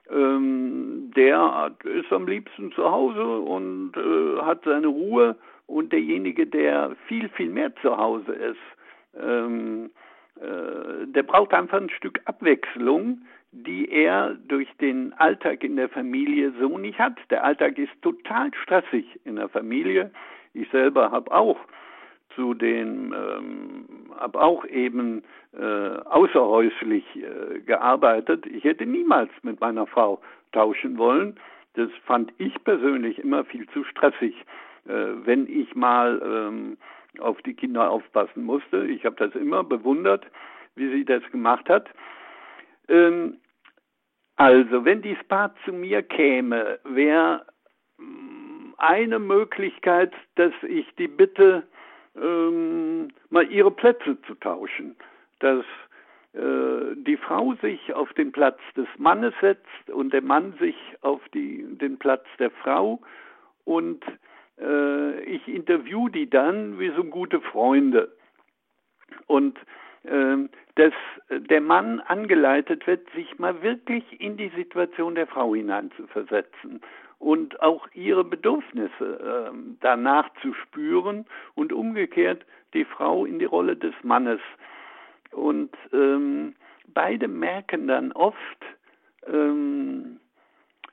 Ähm, der ist am liebsten zu Hause und äh, hat seine Ruhe und derjenige, der viel, viel mehr zu Hause ist, ähm, äh, der braucht einfach ein Stück Abwechslung, die er durch den Alltag in der Familie so nicht hat. Der Alltag ist total stressig in der Familie. Ich selber habe auch zu den, ähm, habe auch eben äh, außerhäuslich äh, gearbeitet. Ich hätte niemals mit meiner Frau tauschen wollen. Das fand ich persönlich immer viel zu stressig. Äh, wenn ich mal ähm, auf die Kinder aufpassen musste. Ich habe das immer bewundert, wie sie das gemacht hat. Ähm, also, wenn dieses Paar zu mir käme, wäre mm, eine Möglichkeit, dass ich die bitte, ähm, mal ihre Plätze zu tauschen. Dass äh, die Frau sich auf den Platz des Mannes setzt und der Mann sich auf die, den Platz der Frau und äh, ich interview die dann wie so gute Freunde. Und äh, dass der Mann angeleitet wird, sich mal wirklich in die Situation der Frau hineinzuversetzen und auch ihre Bedürfnisse äh, danach zu spüren und umgekehrt die Frau in die Rolle des Mannes. Und ähm, beide merken dann oft, ähm,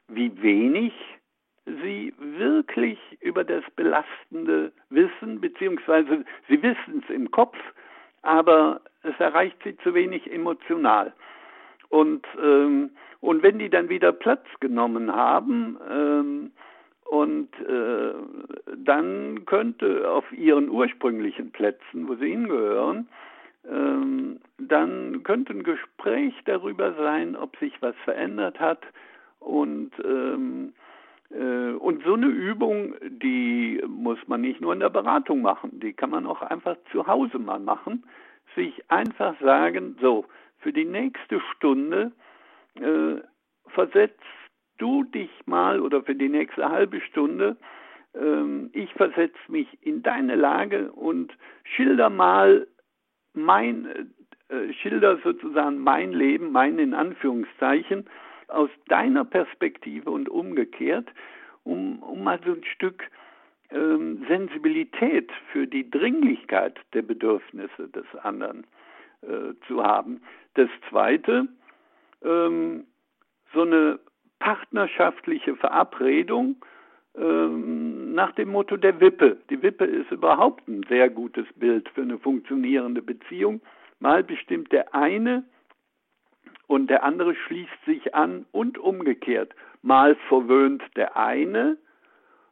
wie wenig sie wirklich über das Belastende wissen, beziehungsweise sie wissen es im Kopf, aber es erreicht sie zu wenig emotional. Und, ähm, und wenn die dann wieder Platz genommen haben, ähm, und äh, dann könnte auf ihren ursprünglichen Plätzen, wo sie hingehören, ähm, dann könnte ein Gespräch darüber sein, ob sich was verändert hat und ähm, äh, und so eine Übung, die muss man nicht nur in der Beratung machen, die kann man auch einfach zu Hause mal machen. Sich einfach sagen, so, für die nächste Stunde äh, versetzt du dich mal oder für die nächste halbe Stunde, ähm, ich versetze mich in deine Lage und schilder mal mein, äh, schilder sozusagen mein Leben, mein in Anführungszeichen, aus deiner Perspektive und umgekehrt, um, um mal so ein Stück ähm, Sensibilität für die Dringlichkeit der Bedürfnisse des anderen äh, zu haben. Das Zweite, ähm, so eine partnerschaftliche Verabredung ähm, nach dem Motto der Wippe. Die Wippe ist überhaupt ein sehr gutes Bild für eine funktionierende Beziehung. Mal bestimmt der eine und der andere schließt sich an und umgekehrt. Mal verwöhnt der eine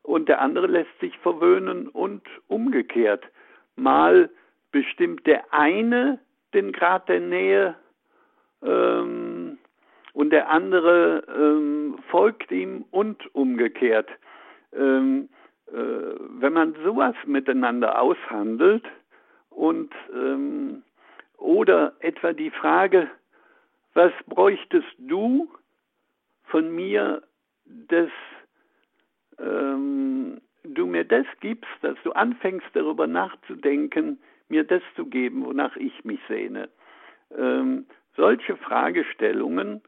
und der andere lässt sich verwöhnen und umgekehrt. Mal bestimmt der eine den Grad der Nähe ähm, und der andere ähm, folgt ihm und umgekehrt. Ähm, äh, wenn man sowas miteinander aushandelt und ähm, oder etwa die Frage, was bräuchtest du von mir, dass ähm, du mir das gibst, dass du anfängst darüber nachzudenken, mir das zu geben, wonach ich mich sehne. Ähm, solche Fragestellungen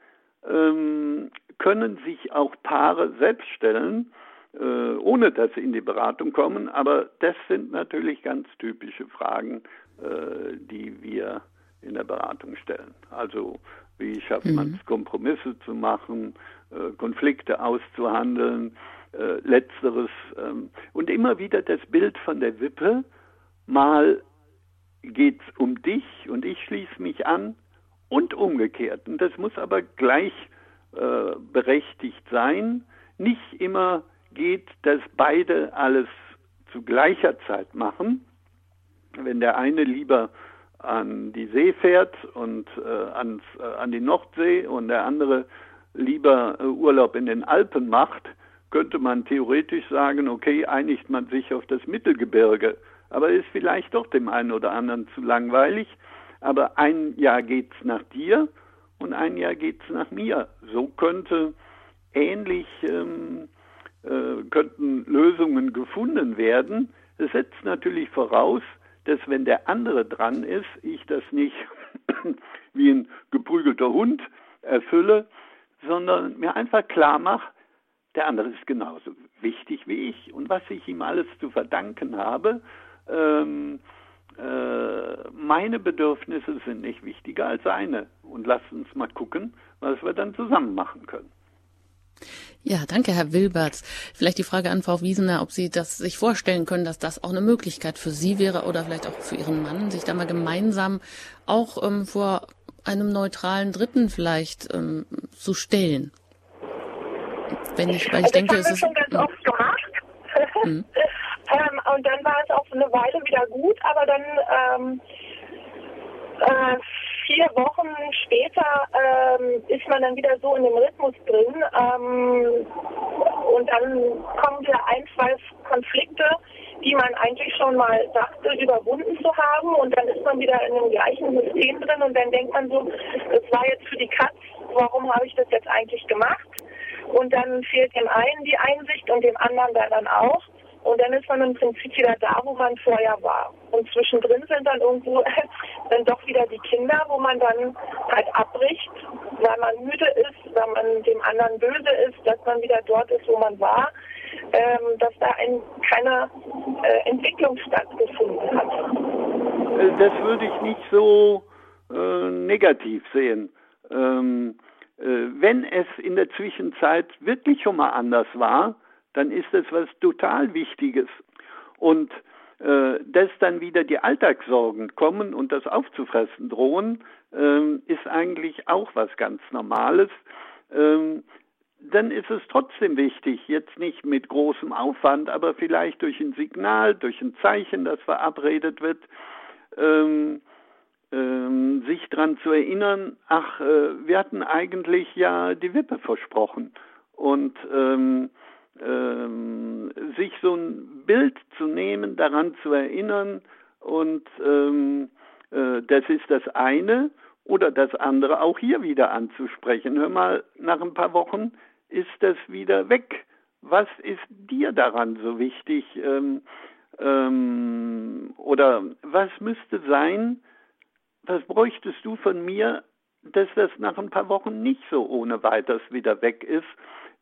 ähm, können sich auch Paare selbst stellen, äh, ohne dass sie in die Beratung kommen, aber das sind natürlich ganz typische Fragen, äh, die wir in der Beratung stellen. Also wie schafft mhm. man es, Kompromisse zu machen, äh, Konflikte auszuhandeln, äh, letzteres ähm, und immer wieder das Bild von der Wippe, mal geht es um dich und ich schließe mich an und umgekehrt. Und das muss aber gleich äh, berechtigt sein. Nicht immer geht, dass beide alles zu gleicher Zeit machen. Wenn der eine lieber an die See fährt und äh, ans, äh, an die Nordsee und der andere lieber äh, Urlaub in den Alpen macht, könnte man theoretisch sagen, okay, einigt man sich auf das Mittelgebirge, aber ist vielleicht doch dem einen oder anderen zu langweilig. Aber ein Jahr geht's nach dir und ein Jahr geht's nach mir. So könnte ähnlich ähm, äh, könnten Lösungen gefunden werden. Es setzt natürlich voraus, dass wenn der andere dran ist, ich das nicht *clears throat* wie ein geprügelter Hund erfülle, sondern mir einfach klar mache, der andere ist genauso wichtig wie ich und was ich ihm alles zu verdanken habe. Ähm, äh, meine Bedürfnisse sind nicht wichtiger als seine. Und lasst uns mal gucken, was wir dann zusammen machen können. Ja, danke, Herr Wilberts. Vielleicht die Frage an Frau Wiesener, ob Sie das sich vorstellen können, dass das auch eine Möglichkeit für Sie wäre oder vielleicht auch für Ihren Mann, sich da mal gemeinsam auch ähm, vor einem neutralen Dritten vielleicht ähm, zu stellen. Wenn ich, weil ich also denke, es ist schon ganz hm. oft gemacht. *laughs* Mhm. ähm, und dann war es auch eine Weile wieder gut, aber dann ähm, äh, vier Wochen später ähm, ist man dann wieder so in dem Rhythmus drin ähm, und dann kommen wieder ein, zwei Konflikte, die man eigentlich schon mal dachte, überwunden zu haben und dann ist man wieder in dem gleichen System drin und dann denkt man so, das war jetzt für die Katz, warum habe ich das jetzt eigentlich gemacht? Und dann fehlt dem einen die Einsicht und dem anderen dann auch. Und dann ist man im Prinzip wieder da, wo man vorher war. Und zwischendrin sind dann irgendwo *laughs* dann doch wieder die Kinder, wo man dann halt abbricht, weil man müde ist, weil man dem anderen böse ist, dass man wieder dort ist, wo man war, ähm, dass da ein, keine äh, Entwicklung stattgefunden hat. Äh, das würde ich nicht so äh, negativ sehen. Ähm, äh, wenn es in der Zwischenzeit wirklich schon mal anders war, dann ist das was total Wichtiges. Und äh, dass dann wieder die Alltagssorgen kommen und das aufzufressen drohen, äh, ist eigentlich auch was ganz Normales. Ähm, dann ist es trotzdem wichtig, jetzt nicht mit großem Aufwand, aber vielleicht durch ein Signal, durch ein Zeichen, das verabredet wird, ähm, ähm, sich daran zu erinnern, ach, äh, wir hatten eigentlich ja die Wippe versprochen und ähm, ähm, sich so ein Bild zu nehmen, daran zu erinnern und ähm, äh, das ist das eine oder das andere auch hier wieder anzusprechen. Hör mal, nach ein paar Wochen ist das wieder weg. Was ist dir daran so wichtig? Ähm, ähm, oder was müsste sein, was bräuchtest du von mir, dass das nach ein paar Wochen nicht so ohne weiteres wieder weg ist,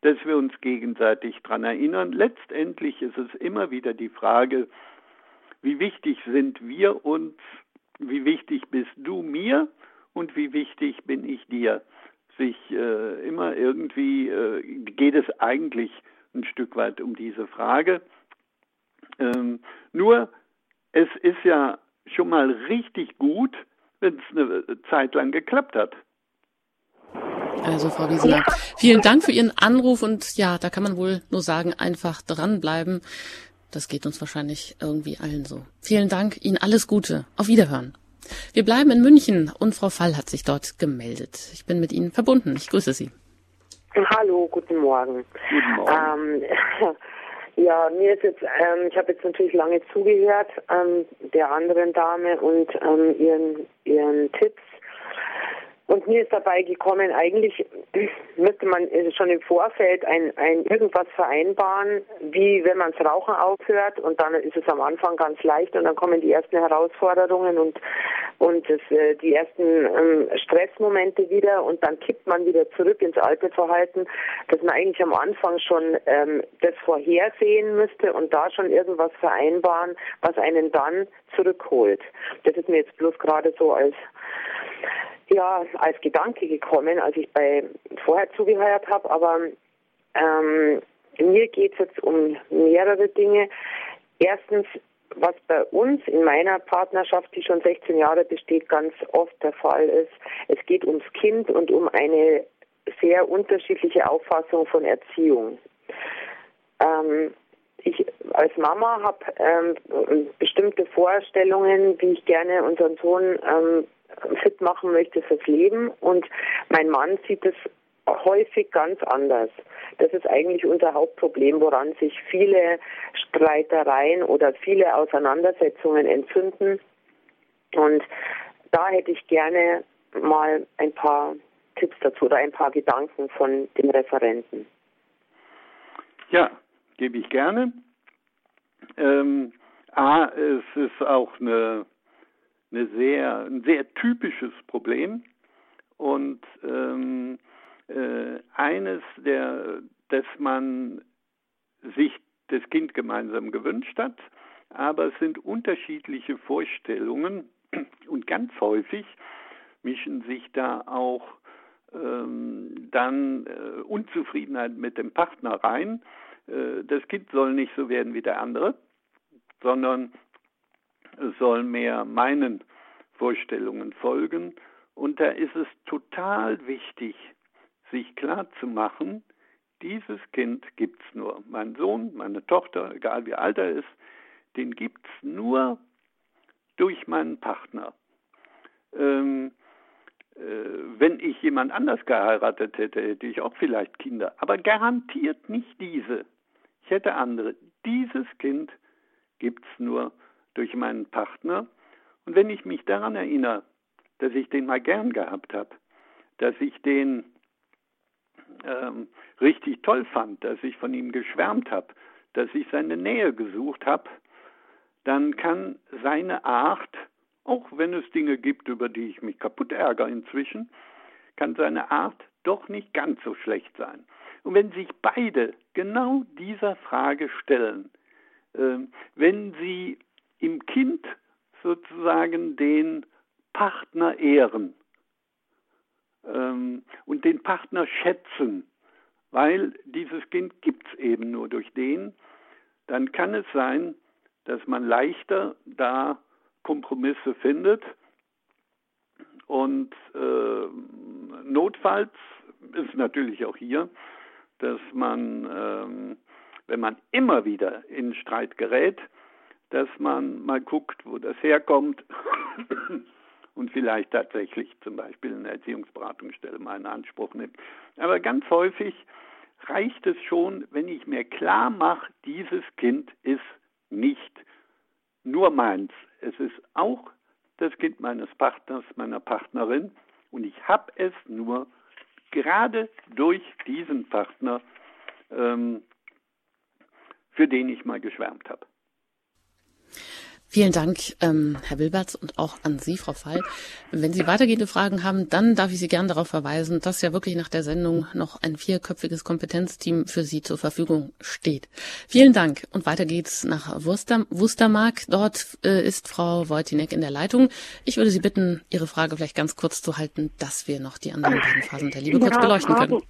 dass wir uns gegenseitig daran erinnern. Letztendlich ist es immer wieder die Frage, wie wichtig sind wir uns, wie wichtig bist du mir und wie wichtig bin ich dir. Sich äh, immer irgendwie äh, geht es eigentlich ein Stück weit um diese Frage. Ähm, nur es ist ja schon mal richtig gut, wenn es eine Zeit lang geklappt hat. Also Frau Wiesener, vielen Dank für Ihren Anruf und ja, da kann man wohl nur sagen, einfach dranbleiben. Das geht uns wahrscheinlich irgendwie allen so. Vielen Dank, Ihnen alles Gute. Auf Wiederhören. Wir bleiben in München und Frau Fall hat sich dort gemeldet. Ich bin mit Ihnen verbunden. Ich grüße Sie. Hallo, guten Morgen. Guten Morgen. Ähm, *laughs* ja, mir ist jetzt, ähm, ich habe jetzt natürlich lange zugehört ähm, der anderen Dame und ähm, ihren ihren Tipps und mir ist dabei gekommen, eigentlich *clears throat* müsste man schon im Vorfeld ein, ein irgendwas vereinbaren, wie wenn man das Rauchen aufhört und dann ist es am Anfang ganz leicht und dann kommen die ersten Herausforderungen und und das, äh, die ersten ähm, Stressmomente wieder und dann kippt man wieder zurück ins alte Verhalten, dass man eigentlich am Anfang schon ähm, das vorhersehen müsste und da schon irgendwas vereinbaren, was einen dann zurückholt. Das ist mir jetzt bloß gerade so als ja als Gedanke gekommen, als ich bei vorher zugehört habe, aber ähm, mir geht es jetzt um mehrere Dinge. Erstens, was bei uns in meiner Partnerschaft, die schon 16 Jahre besteht, ganz oft der Fall ist, es geht ums Kind und um eine sehr unterschiedliche Auffassung von Erziehung. Ähm, ich als Mama habe ähm, bestimmte Vorstellungen, wie ich gerne unseren Sohn ähm, fit machen möchte fürs Leben. Und mein Mann sieht es häufig ganz anders. Das ist eigentlich unser Hauptproblem, woran sich viele Streitereien oder viele Auseinandersetzungen entzünden. Und da hätte ich gerne mal ein paar Tipps dazu oder ein paar Gedanken von dem Referenten. Ja, gebe ich gerne. Ähm, A, es ist auch eine eine sehr, ein sehr typisches Problem. Und ähm, äh, eines, der, das man sich das Kind gemeinsam gewünscht hat, aber es sind unterschiedliche Vorstellungen. Und ganz häufig mischen sich da auch ähm, dann äh, Unzufriedenheit mit dem Partner rein. Äh, das Kind soll nicht so werden wie der andere, sondern soll mehr meinen Vorstellungen folgen. Und da ist es total wichtig, sich klar zu machen, dieses Kind gibt's nur. Mein Sohn, meine Tochter, egal wie alt er ist, den gibt's nur durch meinen Partner. Ähm, äh, wenn ich jemand anders geheiratet hätte, hätte ich auch vielleicht Kinder, aber garantiert nicht diese. Ich hätte andere. Dieses Kind gibt's nur durch meinen Partner. Und wenn ich mich daran erinnere, dass ich den mal gern gehabt habe, dass ich den ähm, richtig toll fand, dass ich von ihm geschwärmt habe, dass ich seine Nähe gesucht habe, dann kann seine Art, auch wenn es Dinge gibt, über die ich mich kaputt ärgere inzwischen, kann seine Art doch nicht ganz so schlecht sein. Und wenn sich beide genau dieser Frage stellen, äh, wenn sie im Kind sozusagen den Partner ehren. Ähm, und den Partner schätzen, weil dieses Kind gibt es eben nur durch den, dann kann es sein, dass man leichter da Kompromisse findet. Und äh, notfalls ist natürlich auch hier dass man, ähm, wenn man immer wieder in Streit gerät, dass man mal guckt, wo das herkommt *coughs* und vielleicht tatsächlich zum Beispiel eine Erziehungsberatungsstelle mal in Anspruch nimmt. Aber ganz häufig reicht es schon, wenn ich mir klar mache, dieses Kind ist nicht nur meins. Es ist auch das Kind meines Partners, meiner Partnerin und ich habe es nur gerade durch diesen Partner, ähm, für den ich mal geschwärmt habe. Vielen Dank, ähm, Herr Wilberts, und auch an Sie, Frau Fall. Wenn Sie weitergehende Fragen haben, dann darf ich Sie gern darauf verweisen, dass ja wirklich nach der Sendung noch ein vierköpfiges Kompetenzteam für Sie zur Verfügung steht. Vielen Dank. Und weiter geht's nach Wuster, Wustermark. Dort äh, ist Frau Wojtinek in der Leitung. Ich würde Sie bitten, Ihre Frage vielleicht ganz kurz zu halten, dass wir noch die anderen beiden Phasen der Liebe ja, kurz beleuchten können.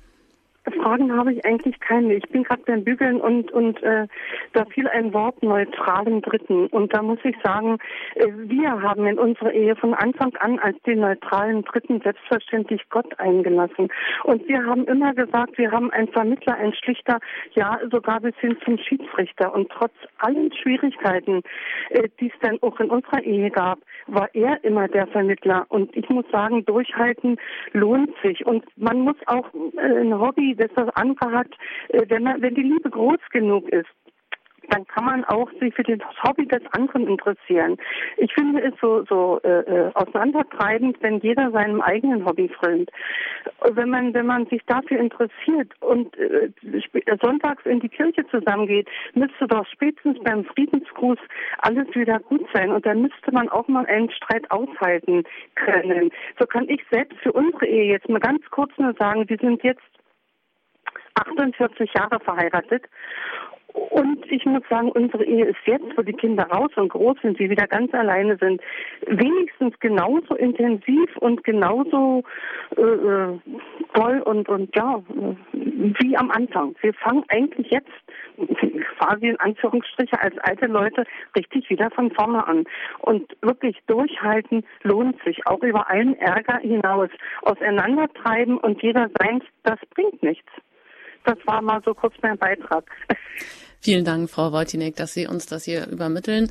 Fragen habe ich eigentlich keine. Ich bin gerade beim Bügeln und und äh, da fiel ein Wort neutralen Dritten. Und da muss ich sagen, äh, wir haben in unserer Ehe von Anfang an als den neutralen Dritten selbstverständlich Gott eingelassen. Und wir haben immer gesagt, wir haben einen Vermittler, einen Schlichter, ja sogar bis hin zum Schiedsrichter. Und trotz allen Schwierigkeiten, äh, die es dann auch in unserer Ehe gab, war er immer der Vermittler. Und ich muss sagen, durchhalten lohnt sich. Und man muss auch äh, ein Hobby das Anker hat, äh, wenn, man, wenn die Liebe groß genug ist, dann kann man auch sich für das Hobby des anderen interessieren. Ich finde es so, so äh, äh auseinandertreibend, wenn jeder seinem eigenen Hobby frönt. Wenn man, wenn man sich dafür interessiert und äh, sonntags in die Kirche zusammengeht, müsste doch spätestens beim Friedensgruß alles wieder gut sein. Und dann müsste man auch mal einen Streit aushalten können. So kann ich selbst für unsere Ehe jetzt mal ganz kurz nur sagen, wir sind jetzt 48 Jahre verheiratet. Und ich muss sagen, unsere Ehe ist jetzt, wo die Kinder raus und groß sind, sie wieder ganz alleine sind, wenigstens genauso intensiv und genauso äh, äh toll und, und ja, wie am Anfang. Wir fangen eigentlich jetzt quasi in Anführungsstriche als alte Leute richtig wieder von vorne an. Und wirklich durchhalten lohnt sich, auch über allen Ärger hinaus. Auseinandertreiben und jeder seins, das bringt nichts. Das war mal so kurz mein Beitrag. Vielen Dank, Frau Wojtinek, dass Sie uns das hier übermitteln.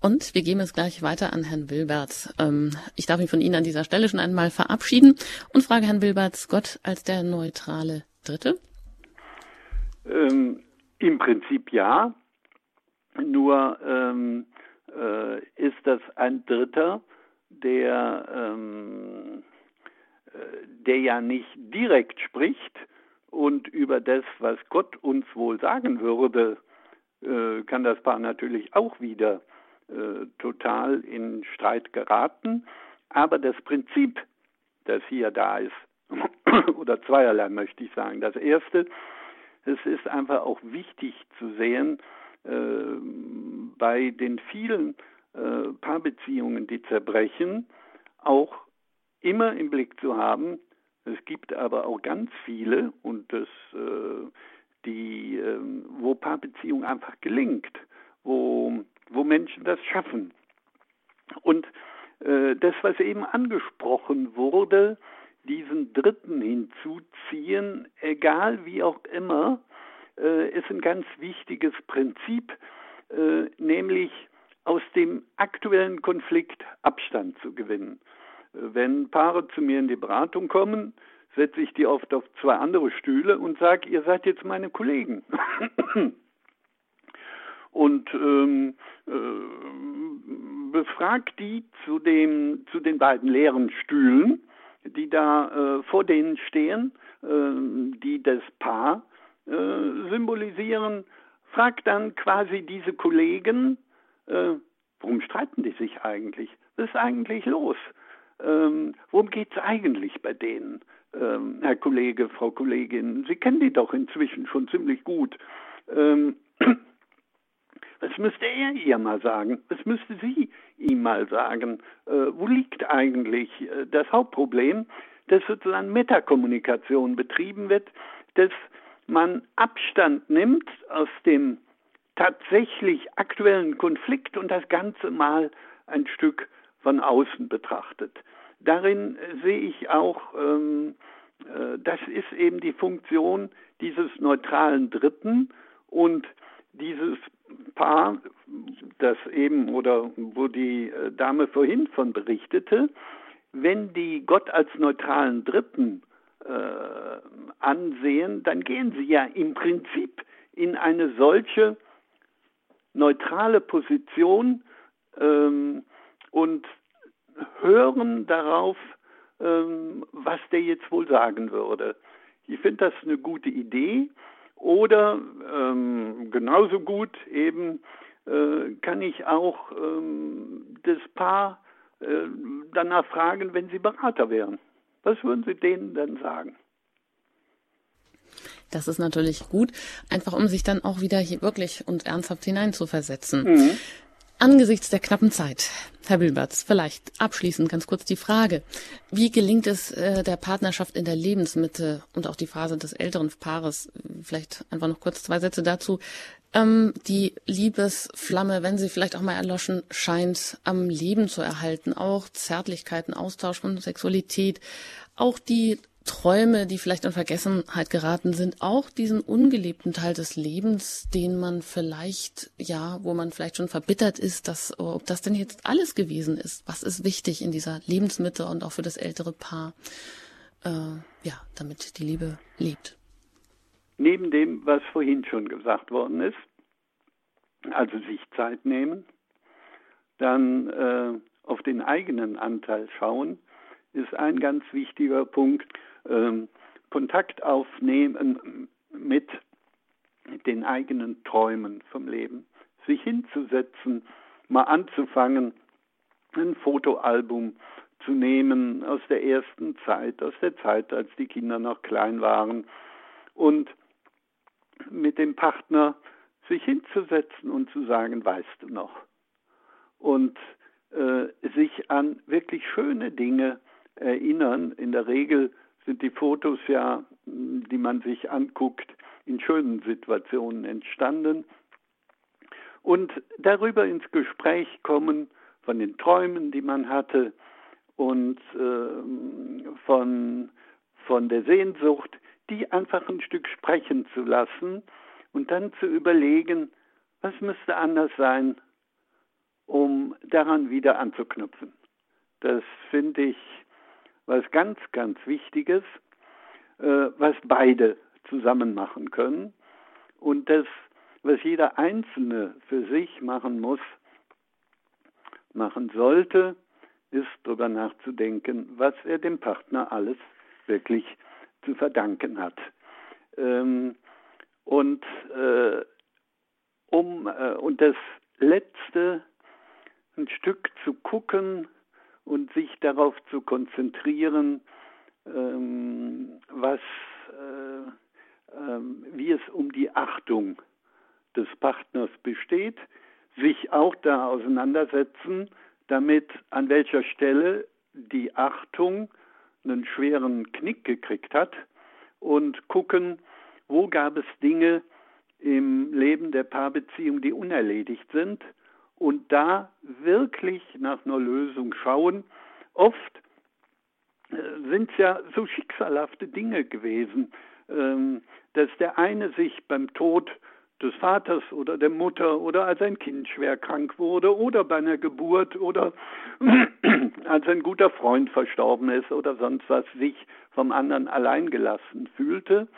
Und wir geben es gleich weiter an Herrn Wilberts. Ähm, ich darf mich von Ihnen an dieser Stelle schon einmal verabschieden und frage Herrn Wilberts, Gott als der neutrale Dritte? Ähm, Im Prinzip ja. Nur ähm, äh, ist das ein Dritter, der, ähm, äh, der ja nicht direkt spricht, und über das, was Gott uns wohl sagen würde, äh, kann das Paar natürlich auch wieder äh, total in Streit geraten. Aber das Prinzip, das hier da ist, *clears throat* oder zweierlei möchte ich sagen. Das erste, es ist einfach auch wichtig zu sehen, äh, bei den vielen äh, Paarbeziehungen, die zerbrechen, auch immer im Blick zu haben, es gibt aber auch ganz viele und das, äh, die, äh, wo Paarbeziehung einfach gelingt, wo, wo Menschen das schaffen. Und äh, das, was eben angesprochen wurde, diesen Dritten hinzuziehen, egal wie auch immer, äh, ist ein ganz wichtiges Prinzip, äh, nämlich aus dem aktuellen Konflikt Abstand zu gewinnen. Wenn Paare zu mir in die Beratung kommen, setze ich die oft auf zwei andere Stühle und sage, ihr seid jetzt meine Kollegen. *laughs* und ähm, äh, befragt die zu, dem, zu den beiden leeren Stühlen, die da äh, vor denen stehen, äh, die das Paar äh, symbolisieren, fragt dann quasi diese Kollegen, äh, warum streiten die sich eigentlich? Was ist eigentlich los? Ähm, worum geht es eigentlich bei denen, ähm, Herr Kollege, Frau Kollegin? Sie kennen die doch inzwischen schon ziemlich gut. Ähm, *clears throat* was müsste er ihr mal sagen? Was müsste sie ihm mal sagen? Äh, wo liegt eigentlich äh, das Hauptproblem, dass sozusagen Metakommunikation betrieben wird, dass man Abstand nimmt aus dem tatsächlich aktuellen Konflikt und das Ganze mal ein Stück von außen betrachtet. Darin sehe ich auch ähm, äh, das ist eben die Funktion dieses neutralen Dritten und dieses Paar, das eben oder wo die äh, Dame vorhin von berichtete, wenn die Gott als neutralen Dritten äh, ansehen, dann gehen sie ja im Prinzip in eine solche neutrale Position ähm, und hören darauf, ähm, was der jetzt wohl sagen würde. Ich finde das eine gute Idee. Oder ähm, genauso gut eben äh, kann ich auch ähm, das Paar äh, danach fragen, wenn sie Berater wären. Was würden Sie denen dann sagen? Das ist natürlich gut, einfach um sich dann auch wieder hier wirklich und ernsthaft hineinzuversetzen. Mhm. Angesichts der knappen Zeit, Herr Wilberts, vielleicht abschließend ganz kurz die Frage, wie gelingt es äh, der Partnerschaft in der Lebensmitte und auch die Phase des älteren Paares, vielleicht einfach noch kurz zwei Sätze dazu, ähm, die Liebesflamme, wenn sie vielleicht auch mal erloschen scheint, am Leben zu erhalten, auch Zärtlichkeiten, Austausch von Sexualität, auch die Träume, die vielleicht in Vergessenheit geraten sind, auch diesen ungelebten Teil des Lebens, den man vielleicht, ja, wo man vielleicht schon verbittert ist, dass, ob das denn jetzt alles gewesen ist. Was ist wichtig in dieser Lebensmitte und auch für das ältere Paar, äh, ja, damit die Liebe lebt? Neben dem, was vorhin schon gesagt worden ist, also sich Zeit nehmen, dann äh, auf den eigenen Anteil schauen, ist ein ganz wichtiger Punkt ähm, Kontakt aufnehmen mit den eigenen Träumen vom Leben, sich hinzusetzen, mal anzufangen, ein Fotoalbum zu nehmen aus der ersten Zeit, aus der Zeit, als die Kinder noch klein waren und mit dem Partner sich hinzusetzen und zu sagen, weißt du noch? Und äh, sich an wirklich schöne Dinge erinnern. In der Regel sind die Fotos ja, die man sich anguckt, in schönen Situationen entstanden. Und darüber ins Gespräch kommen von den Träumen, die man hatte und äh, von, von der Sehnsucht, die einfach ein Stück sprechen zu lassen und dann zu überlegen, was müsste anders sein, um daran wieder anzuknüpfen. Das finde ich was ganz, ganz Wichtiges, äh, was beide zusammen machen können. Und das, was jeder Einzelne für sich machen muss, machen sollte, ist darüber nachzudenken, was er dem Partner alles wirklich zu verdanken hat. Ähm, und äh, um äh, und das letzte ein Stück zu gucken, und sich darauf zu konzentrieren, ähm, was, äh, äh, wie es um die Achtung des Partners besteht, sich auch da auseinandersetzen, damit an welcher Stelle die Achtung einen schweren Knick gekriegt hat und gucken, wo gab es Dinge im Leben der Paarbeziehung, die unerledigt sind und da wirklich nach einer Lösung schauen. Oft äh, sind es ja so schicksalhafte Dinge gewesen, ähm, dass der eine sich beim Tod des Vaters oder der Mutter oder als ein Kind schwer krank wurde oder bei einer Geburt oder *clears throat* als ein guter Freund verstorben ist oder sonst was sich vom anderen alleingelassen fühlte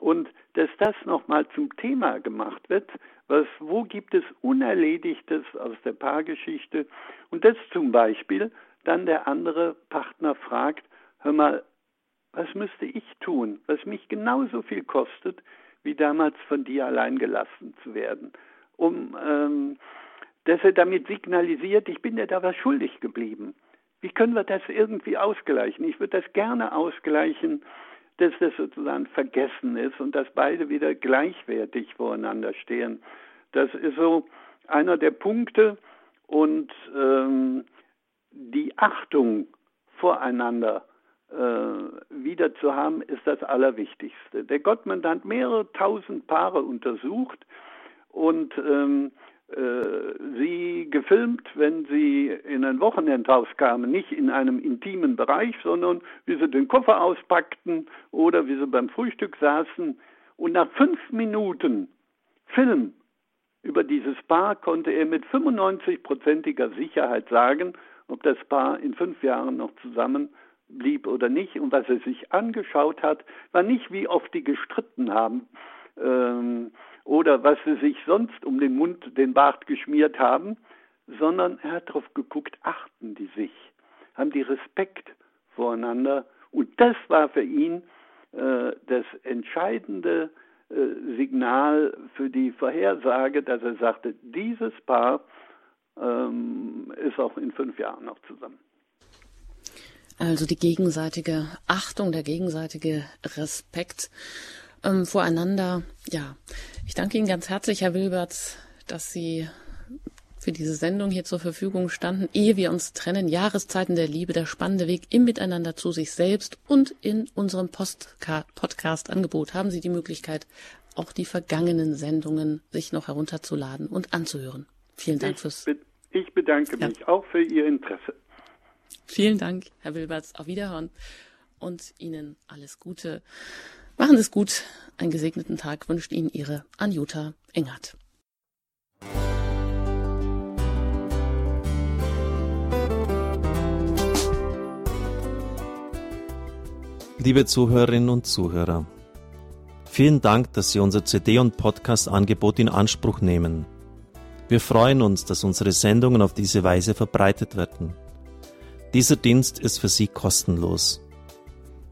und dass das nochmal zum Thema gemacht wird, was, wo gibt es Unerledigtes aus der Paargeschichte und das zum Beispiel dann der andere Partner fragt, hör mal, was müsste ich tun, was mich genauso viel kostet, wie damals von dir allein gelassen zu werden, um ähm, dass er damit signalisiert, ich bin dir da was schuldig geblieben. Wie können wir das irgendwie ausgleichen? Ich würde das gerne ausgleichen, dass das sozusagen vergessen ist und dass beide wieder gleichwertig voreinander stehen. Das ist so einer der Punkte und ähm, die Achtung voreinander äh, wieder zu haben, ist das Allerwichtigste. Der Gottmann hat mehrere tausend Paare untersucht und ähm, äh, sie gefilmt, wenn sie in ein Wochenendhaus kamen, nicht in einem intimen Bereich, sondern wie sie den Koffer auspackten oder wie sie beim Frühstück saßen. Und nach fünf Minuten Film über dieses Paar konnte er mit 95-prozentiger Sicherheit sagen, ob das Paar in fünf Jahren noch zusammen blieb oder nicht. Und was er sich angeschaut hat, war nicht, wie oft die gestritten haben ähm, oder was sie sich sonst um den Mund, den Bart geschmiert haben, sondern er hat darauf geguckt, achten die sich, haben die Respekt voreinander. Und das war für ihn äh, das entscheidende äh, Signal für die Vorhersage, dass er sagte, dieses Paar ähm, ist auch in fünf Jahren noch zusammen. Also die gegenseitige Achtung, der gegenseitige Respekt ähm, voreinander. Ja, ich danke Ihnen ganz herzlich, Herr Wilberts, dass Sie für diese Sendung hier zur Verfügung standen, ehe wir uns trennen. Jahreszeiten der Liebe, der spannende Weg im Miteinander zu sich selbst und in unserem Podcast-Angebot haben Sie die Möglichkeit, auch die vergangenen Sendungen sich noch herunterzuladen und anzuhören. Vielen Dank ich fürs. Be ich bedanke ja. mich auch für Ihr Interesse. Vielen Dank, Herr Wilberts. Auf Wiederhören und Ihnen alles Gute. Machen Sie es gut. Einen gesegneten Tag wünscht Ihnen Ihre Anjuta Engert. Liebe Zuhörerinnen und Zuhörer, vielen Dank, dass Sie unser CD- und Podcast-Angebot in Anspruch nehmen. Wir freuen uns, dass unsere Sendungen auf diese Weise verbreitet werden. Dieser Dienst ist für Sie kostenlos.